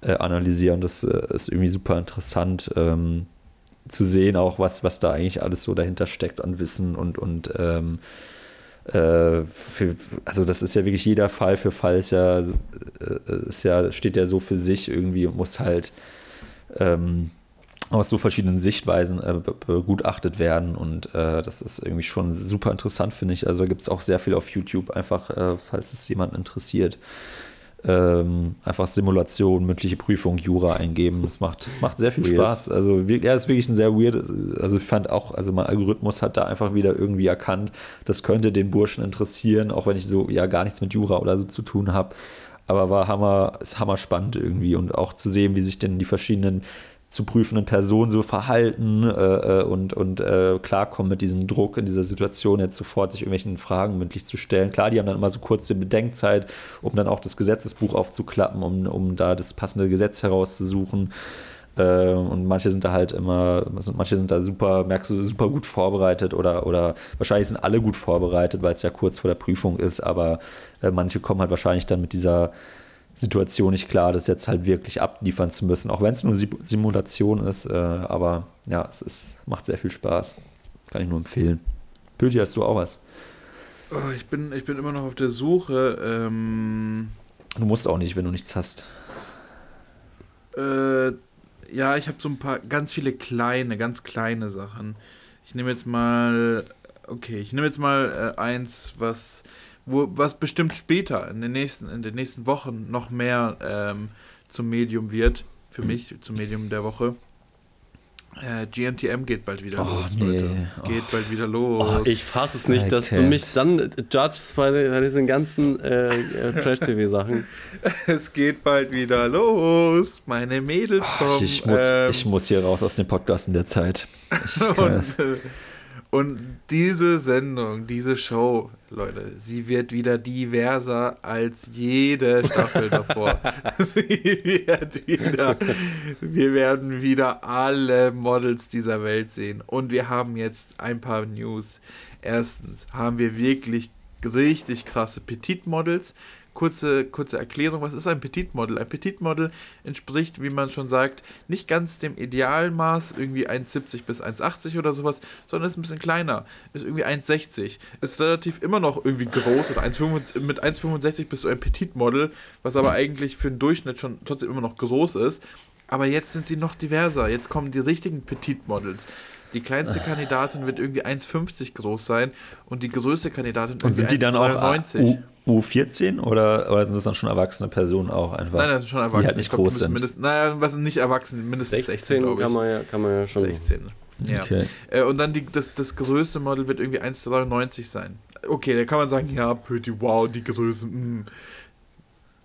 äh, analysieren. Das äh, ist irgendwie super interessant ähm, zu sehen, auch was, was da eigentlich alles so dahinter steckt an Wissen und, und ähm, äh, für, also das ist ja wirklich jeder Fall für Fall ist ja, äh, ist ja steht ja so für sich irgendwie und muss halt ähm, aus so verschiedenen Sichtweisen äh, be- begutachtet werden und äh, das ist irgendwie schon super interessant, finde ich. Also da gibt es auch sehr viel auf YouTube, einfach, äh, falls es jemanden interessiert. Ähm, einfach Simulation, mündliche Prüfung, Jura eingeben. Das macht, macht sehr viel Weird. Spaß. Also ja, ist wirklich ein sehr weird. Also ich fand auch, also mein Algorithmus hat da einfach wieder irgendwie erkannt, das könnte den Burschen interessieren, auch wenn ich so ja gar nichts mit Jura oder so zu tun habe. Aber war hammer, ist hammer spannend irgendwie und auch zu sehen, wie sich denn die verschiedenen zu prüfenden Personen so verhalten äh, äh, und, und äh, klarkommen mit diesem Druck in dieser Situation, jetzt sofort sich irgendwelchen Fragen mündlich zu stellen. Klar, die haben dann immer so kurze Bedenkzeit, um dann auch das Gesetzesbuch aufzuklappen, um, um da das passende Gesetz herauszusuchen. Äh, und manche sind da halt immer, manche sind da super, merkst du, super gut vorbereitet oder, oder wahrscheinlich sind alle gut vorbereitet, weil es ja kurz vor der Prüfung ist, aber äh, manche kommen halt wahrscheinlich dann mit dieser Situation nicht klar, das jetzt halt wirklich abliefern zu müssen, auch wenn es nur Sim- Simulation ist. Äh, aber ja, es ist, macht sehr viel Spaß. Kann ich nur empfehlen. Pöti, hast du auch was? Oh, ich, bin, ich bin immer noch auf der Suche. Ähm, Du musst auch nicht, wenn du nichts hast. äh, ja, ich habe so ein paar, ganz viele kleine, ganz kleine Sachen. Ich nehme jetzt mal, okay, ich nehme jetzt mal äh, eins, was, wo, was bestimmt später in den nächsten, in den nächsten Wochen noch mehr ähm, zum Medium wird. Für mich, zum Medium der Woche. Äh, GNTM geht bald wieder Oh, los, nee. Leute. Es geht Oh. bald wieder los. Oh, ich fasse es nicht, dass Okay. du mich dann äh, judgest bei, bei diesen ganzen äh, äh, Trash-TV-Sachen. Es geht bald wieder los. Meine Mädels kommen. Ich, ich, muss, ähm, ich muss hier raus aus dem Podcast in der Zeit. Ich kann, und, äh, und diese Sendung, diese Show, Leute, sie wird wieder diverser als jede Staffel davor. sie wird wieder, wir werden wieder alle Models dieser Welt sehen. Und wir haben jetzt ein paar News. Erstens haben wir wirklich richtig krasse Petit-Models. Kurze, kurze Erklärung, was ist ein Petit-Model? Ein Petit-Model entspricht, wie man schon sagt, nicht ganz dem Idealmaß, irgendwie 1,70 bis 1,80 oder sowas, sondern ist ein bisschen kleiner, ist irgendwie 1,60. Ist relativ immer noch irgendwie groß oder 1,65 mit 1,65 bist du ein Petit-Model, was aber eigentlich für den Durchschnitt schon trotzdem immer noch groß ist. Aber jetzt sind sie noch diverser. Jetzt kommen die richtigen Petit-Models. Die kleinste Kandidatin wird irgendwie 1,50 groß sein und die größte Kandidatin und irgendwie sind die dann auch 1,93. U, U14 oder, oder sind das dann schon erwachsene Personen auch einfach? Nein, das sind schon erwachsen. Die halt nicht Ich glaub, groß müssen sind. Mindest, naja, was sind nicht erwachsen, mindestens 16, 16 glaube ich. kann man, ja, kann man ja schon. 16. Ja. Okay. Äh, und dann die, das, das größte Model wird irgendwie 1,93 sein. Okay, da kann man sagen, ja, Pretty, wow, die Größe. mm.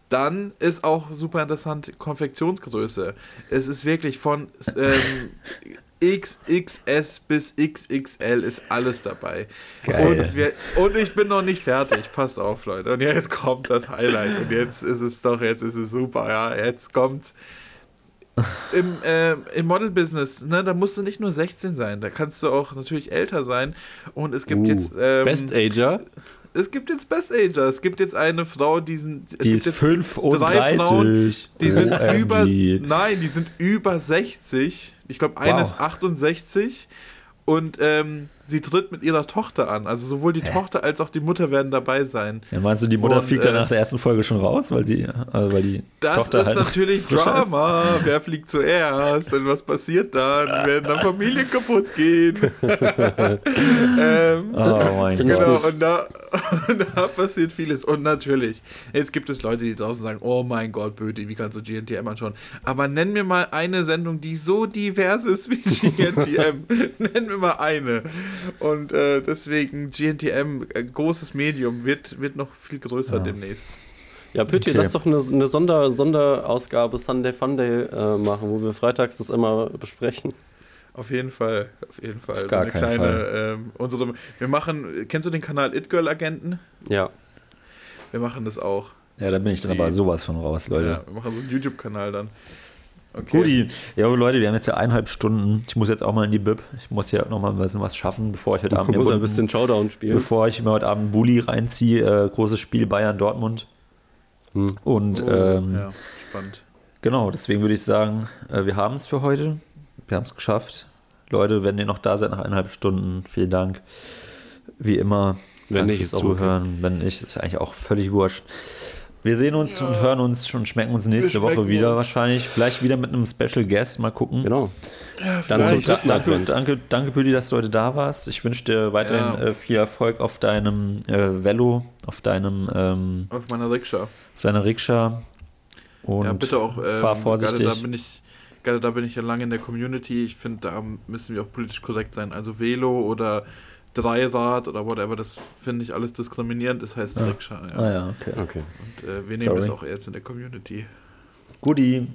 Dann ist auch super interessant Konfektionsgröße. Es ist wirklich von ähm, XXS bis XXL ist alles dabei. Geil. Und, wir, und ich bin noch nicht fertig. Passt auf, Leute. Und jetzt kommt das Highlight. Und jetzt ist es doch, jetzt ist es super. Ja, jetzt kommt's. Im, äh, im Model-Business, ne, da musst du nicht nur 16 sein, da kannst du auch natürlich älter sein. Und es gibt Uh, jetzt. Ähm, Best Ager. Es gibt jetzt Best Ager. Es gibt jetzt eine Frau, die sind. Es Die ist jetzt 35. Frauen, die sind OMG. über. Nein, die sind über 60. Ich glaube, eine Wow. ist 68. Und ähm, sie tritt mit ihrer Tochter an. Also sowohl die Tochter als auch die Mutter werden dabei sein. Ja, meinst du, die Mutter Und, fliegt dann äh, nach der ersten Folge schon raus, weil sie, also weil die Das Tochter ist halt natürlich frischer ist? Drama. Wer fliegt zuerst? Und was passiert dann? Werden dann Familien kaputt gehen? ähm, Oh mein ich Gott. Genau, und da, und da passiert vieles. Und natürlich, jetzt gibt es Leute, die draußen sagen, oh mein Gott, Bödi, wie kannst du GNTM anschauen? Aber nenn mir mal eine Sendung, die so divers ist wie GNTM. nenn mir mal eine. Und äh, deswegen GNTM, äh, großes Medium, wird, wird noch viel größer demnächst. Ja, Pütti, Okay. lass doch eine, eine Sonder, Sonderausgabe Sunday Funday äh, machen, wo wir freitags das immer besprechen. Auf jeden Fall, auf jeden Fall. gar eine keinen kleine, Fall. ähm, unsere, wir machen, kennst du den Kanal It Girl Agenten? Ja. Wir machen das auch. Ja, da bin ich dann Die- aber sowas von raus, Leute. Ja, wir machen so einen YouTube-Kanal dann. Okay. Guti. Ja, Leute, wir haben jetzt ja eineinhalb Stunden. Ich muss jetzt auch mal in die Bib. Ich muss ja noch mal ein bisschen was schaffen, bevor ich heute Abend Man muss ein bisschen Showdown spielen. bevor ich mir heute Abend Bulli reinziehe. Äh, großes Spiel Bayern Dortmund. Hm. Und Oh, ähm, ja, spannend. genau, deswegen würde ich sagen, äh, wir haben es für heute. Wir haben es geschafft. Leute, wenn ihr noch da seid nach eineinhalb Stunden, vielen Dank. Wie immer. Wenn Danke nicht, fürs ist auch okay. Zuhören. Wenn nicht, ist eigentlich auch völlig wurscht. Wir sehen uns und hören uns und schmecken uns nächste schmecken Woche wieder uns. wahrscheinlich. Vielleicht wieder mit einem Special Guest. Mal gucken. Genau. Dann zum dritten Danke, Advent. danke, danke, Büdi, dass du heute da warst. Ich wünsche dir weiterhin Ja. äh, viel Erfolg auf deinem äh, Velo, auf deinem ähm, Auf meiner Rikscha. auf deiner Rikscha. Und Ja, bitte auch. Ähm, fahr vorsichtig. Gerade da bin ich, gerade da bin ich ja lange in der Community. Ich finde, da müssen wir auch politisch korrekt sein. Also Velo oder Dreirad oder whatever, das finde ich alles diskriminierend. Das heißt Rikscha. Ja. Ah ja, okay. Okay, Und äh, wir nehmen Sorry. das auch jetzt in der Community. Guti.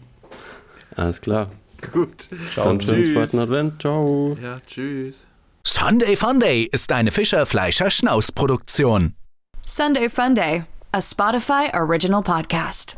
alles klar. Gut. Dann schönen Tschüss. zweiten Advent. Ciao. Ja, tschüss. Sunday Funday ist eine Fischer Fleischer Schnaus Produktion. Sunday Funday, a Spotify original podcast.